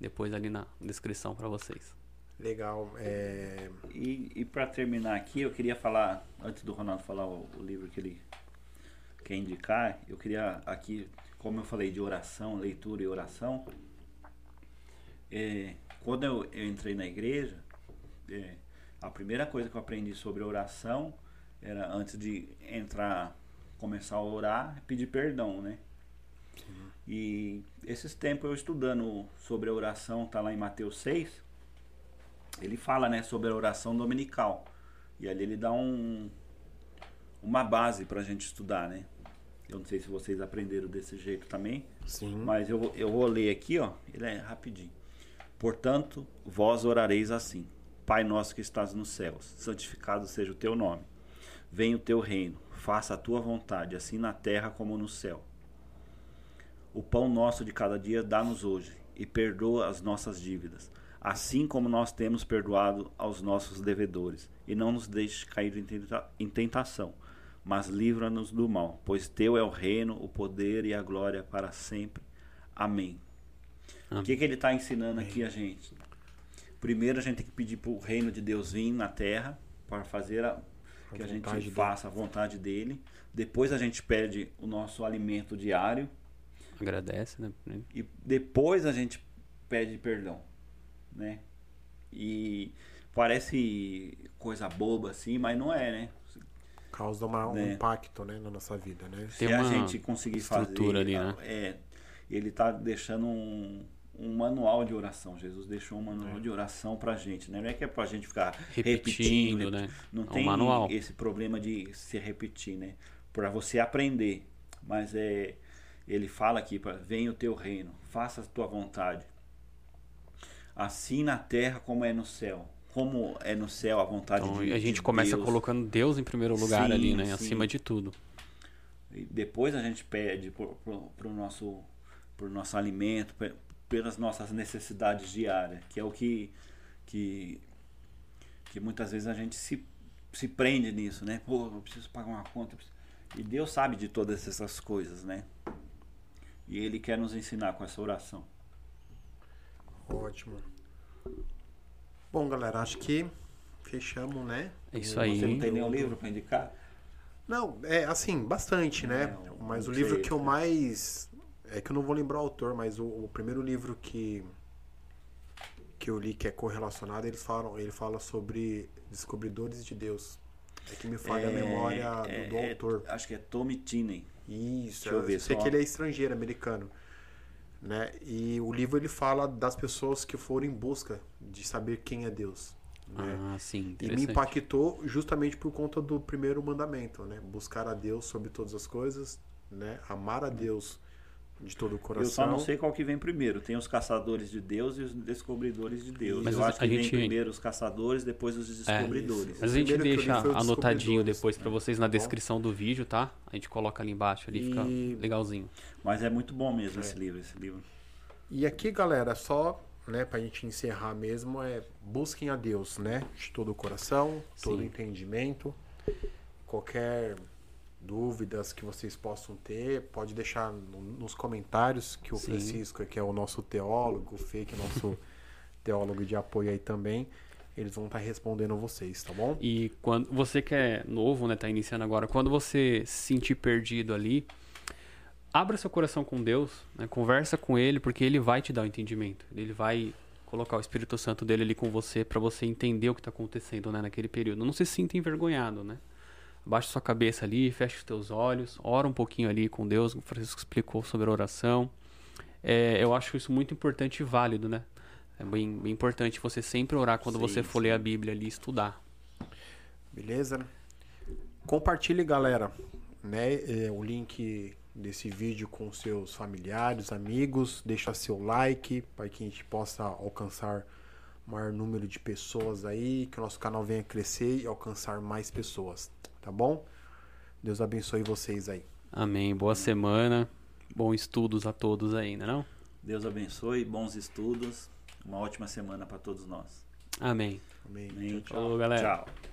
[SPEAKER 2] depois ali na descrição para vocês.
[SPEAKER 3] Legal. É...
[SPEAKER 1] E, e para terminar aqui, eu queria falar, antes do Ronaldo falar o, o livro que ele quer indicar, eu queria aqui, como eu falei de oração, leitura e oração, é, quando eu, eu entrei na igreja, é, a primeira coisa que eu aprendi sobre oração era antes de entrar, começar a orar, pedir perdão, né? E esses tempos eu estudando sobre a oração, tá lá em Mateus 6, ele fala, né, sobre a oração dominical. E ali ele dá um uma base pra gente estudar, né? Eu não sei se vocês aprenderam desse jeito também,
[SPEAKER 3] Sim.
[SPEAKER 1] mas eu, vou- eu vou ler aqui, ó. Ele é rapidinho. Portanto, vós orareis assim: Pai nosso que estás nos céus, santificado seja o teu nome. Venha o teu reino, faça a tua vontade, assim na terra como no céu. O pão nosso de cada dia dá-nos hoje, e perdoa as nossas dívidas, assim como nós temos perdoado aos nossos devedores. E não nos deixes cair em tenta- em tentação, mas livra-nos do mal, pois teu é o reino, o poder e a glória para sempre. Amém. O que, que ele está ensinando aqui a gente? Primeiro a gente tem que pedir para o reino de Deus vir na terra, para fazer a, que a, gente
[SPEAKER 3] vontade dele.
[SPEAKER 1] faça a vontade dele. Depois a gente pede o nosso alimento diário.
[SPEAKER 2] Agradece, né?
[SPEAKER 1] E depois a gente pede perdão, né? E parece coisa boba assim, mas não é, né?
[SPEAKER 3] Causa uma, um
[SPEAKER 1] Né.
[SPEAKER 3] impacto, né, na nossa vida, né?
[SPEAKER 1] Se
[SPEAKER 2] Tem
[SPEAKER 1] a
[SPEAKER 2] uma
[SPEAKER 1] gente conseguir fazer,
[SPEAKER 2] ali, né?
[SPEAKER 1] é, ele tá deixando um, um manual de oração. Jesus deixou um manual
[SPEAKER 3] É.
[SPEAKER 1] de oração pra gente, né? Não é que é pra gente ficar
[SPEAKER 2] Repetindo,
[SPEAKER 1] repetindo,
[SPEAKER 2] né?
[SPEAKER 1] Não
[SPEAKER 2] É um
[SPEAKER 1] tem
[SPEAKER 2] manual.
[SPEAKER 1] esse problema de se repetir, né? Para você aprender. Mas é ele fala aqui para venha o teu reino, faça a tua vontade. Assim na terra como é no céu. Como é no céu a vontade
[SPEAKER 2] Então,
[SPEAKER 1] de
[SPEAKER 2] a gente
[SPEAKER 1] de
[SPEAKER 2] começa
[SPEAKER 1] Deus.
[SPEAKER 2] colocando Deus em primeiro lugar
[SPEAKER 1] Sim,
[SPEAKER 2] ali, né?
[SPEAKER 1] sim.
[SPEAKER 2] Acima de tudo.
[SPEAKER 1] E depois a gente pede pro, pro nosso pro nosso alimento, pe- pelas nossas necessidades diárias, que é o que que que muitas vezes a gente se se prende nisso, né? Pô, eu preciso pagar uma conta. E Deus sabe de todas essas coisas, né? E Ele quer nos ensinar com essa oração.
[SPEAKER 3] Ótimo. Bom, galera, acho que fechamos, né?
[SPEAKER 2] É isso
[SPEAKER 1] Você
[SPEAKER 2] aí.
[SPEAKER 1] não tem nenhum livro para indicar?
[SPEAKER 3] Não, é assim, bastante, né?
[SPEAKER 1] É,
[SPEAKER 3] mas o livro
[SPEAKER 1] sei,
[SPEAKER 3] que eu
[SPEAKER 1] né?
[SPEAKER 3] mais. É que eu não vou lembrar o autor, mas o, o primeiro livro que. que eu li que é correlacionado, eles falam, ele fala sobre descobridores de Deus. É que me falha a memória do,
[SPEAKER 1] é-
[SPEAKER 3] do
[SPEAKER 1] é-
[SPEAKER 3] autor.
[SPEAKER 1] acho que é Tommy Tinney.
[SPEAKER 3] Isso,
[SPEAKER 1] Deixa eu ver
[SPEAKER 3] sei
[SPEAKER 1] só.
[SPEAKER 3] que ele é estrangeiro, americano. Né? E o livro ele fala das pessoas que foram em busca de saber quem é Deus. Né?
[SPEAKER 2] Ah, sim,
[SPEAKER 3] E me impactou justamente por conta do primeiro mandamento, né? Buscar a Deus sobre todas as coisas, né? Amar a Deus de todo o coração.
[SPEAKER 1] Eu só não sei qual que vem primeiro. Tem os caçadores de Deus e os descobridores de Deus.
[SPEAKER 2] Mas
[SPEAKER 1] eu
[SPEAKER 2] a-
[SPEAKER 1] acho que
[SPEAKER 2] a
[SPEAKER 1] vem
[SPEAKER 2] gente-
[SPEAKER 1] primeiro os caçadores, depois os descobridores.
[SPEAKER 2] Mas a gente deixa anotadinho
[SPEAKER 3] Descobridores,
[SPEAKER 2] depois pra vocês na descrição do vídeo, tá? A gente coloca ali embaixo, ali fica
[SPEAKER 3] E-
[SPEAKER 2] legalzinho.
[SPEAKER 1] Mas é muito bom mesmo
[SPEAKER 3] É.
[SPEAKER 1] esse livro, esse livro.
[SPEAKER 3] E aqui, galera, só, né, pra gente encerrar mesmo, é busquem a Deus, né? De todo o coração, todo
[SPEAKER 2] Sim.
[SPEAKER 3] entendimento. Qualquer dúvidas que vocês possam ter, pode deixar no- nos comentários que o
[SPEAKER 2] Sim.
[SPEAKER 3] Francisco, que é o nosso teólogo, o Fê, que é o nosso teólogo de apoio aí também, eles vão estar respondendo vocês, tá bom?
[SPEAKER 2] E quando você que é novo, né, tá iniciando agora, quando você se sentir perdido ali, abra seu coração com Deus, né, conversa com ele, porque ele vai te dar o entendimento. Ele vai colocar o Espírito Santo dele ali com você pra você entender o que tá acontecendo, né, naquele período. Não se sinta envergonhado, né? Baixa sua cabeça ali, fecha os teus olhos, ora um pouquinho ali com Deus. O Francisco explicou sobre a oração. É, eu acho isso muito importante e válido, né? É bem, bem importante você sempre orar quando
[SPEAKER 1] Sim,
[SPEAKER 2] você for
[SPEAKER 1] sim.
[SPEAKER 2] ler a Bíblia ali e estudar.
[SPEAKER 3] Beleza? Compartilhe, galera, né, é, o link desse vídeo com seus familiares, amigos, deixa seu like para que a gente possa alcançar maior número de pessoas aí, que o nosso canal venha crescer e alcançar mais pessoas, tá bom? Deus abençoe vocês aí.
[SPEAKER 2] Amém. Boa semana. Bons estudos a todos aí, né não?
[SPEAKER 1] Deus abençoe, bons estudos. Uma ótima semana para todos nós.
[SPEAKER 2] Amém.
[SPEAKER 3] Amém.
[SPEAKER 1] Amém.
[SPEAKER 3] Tchau, tchau.
[SPEAKER 2] Falou, galera.
[SPEAKER 1] Tchau.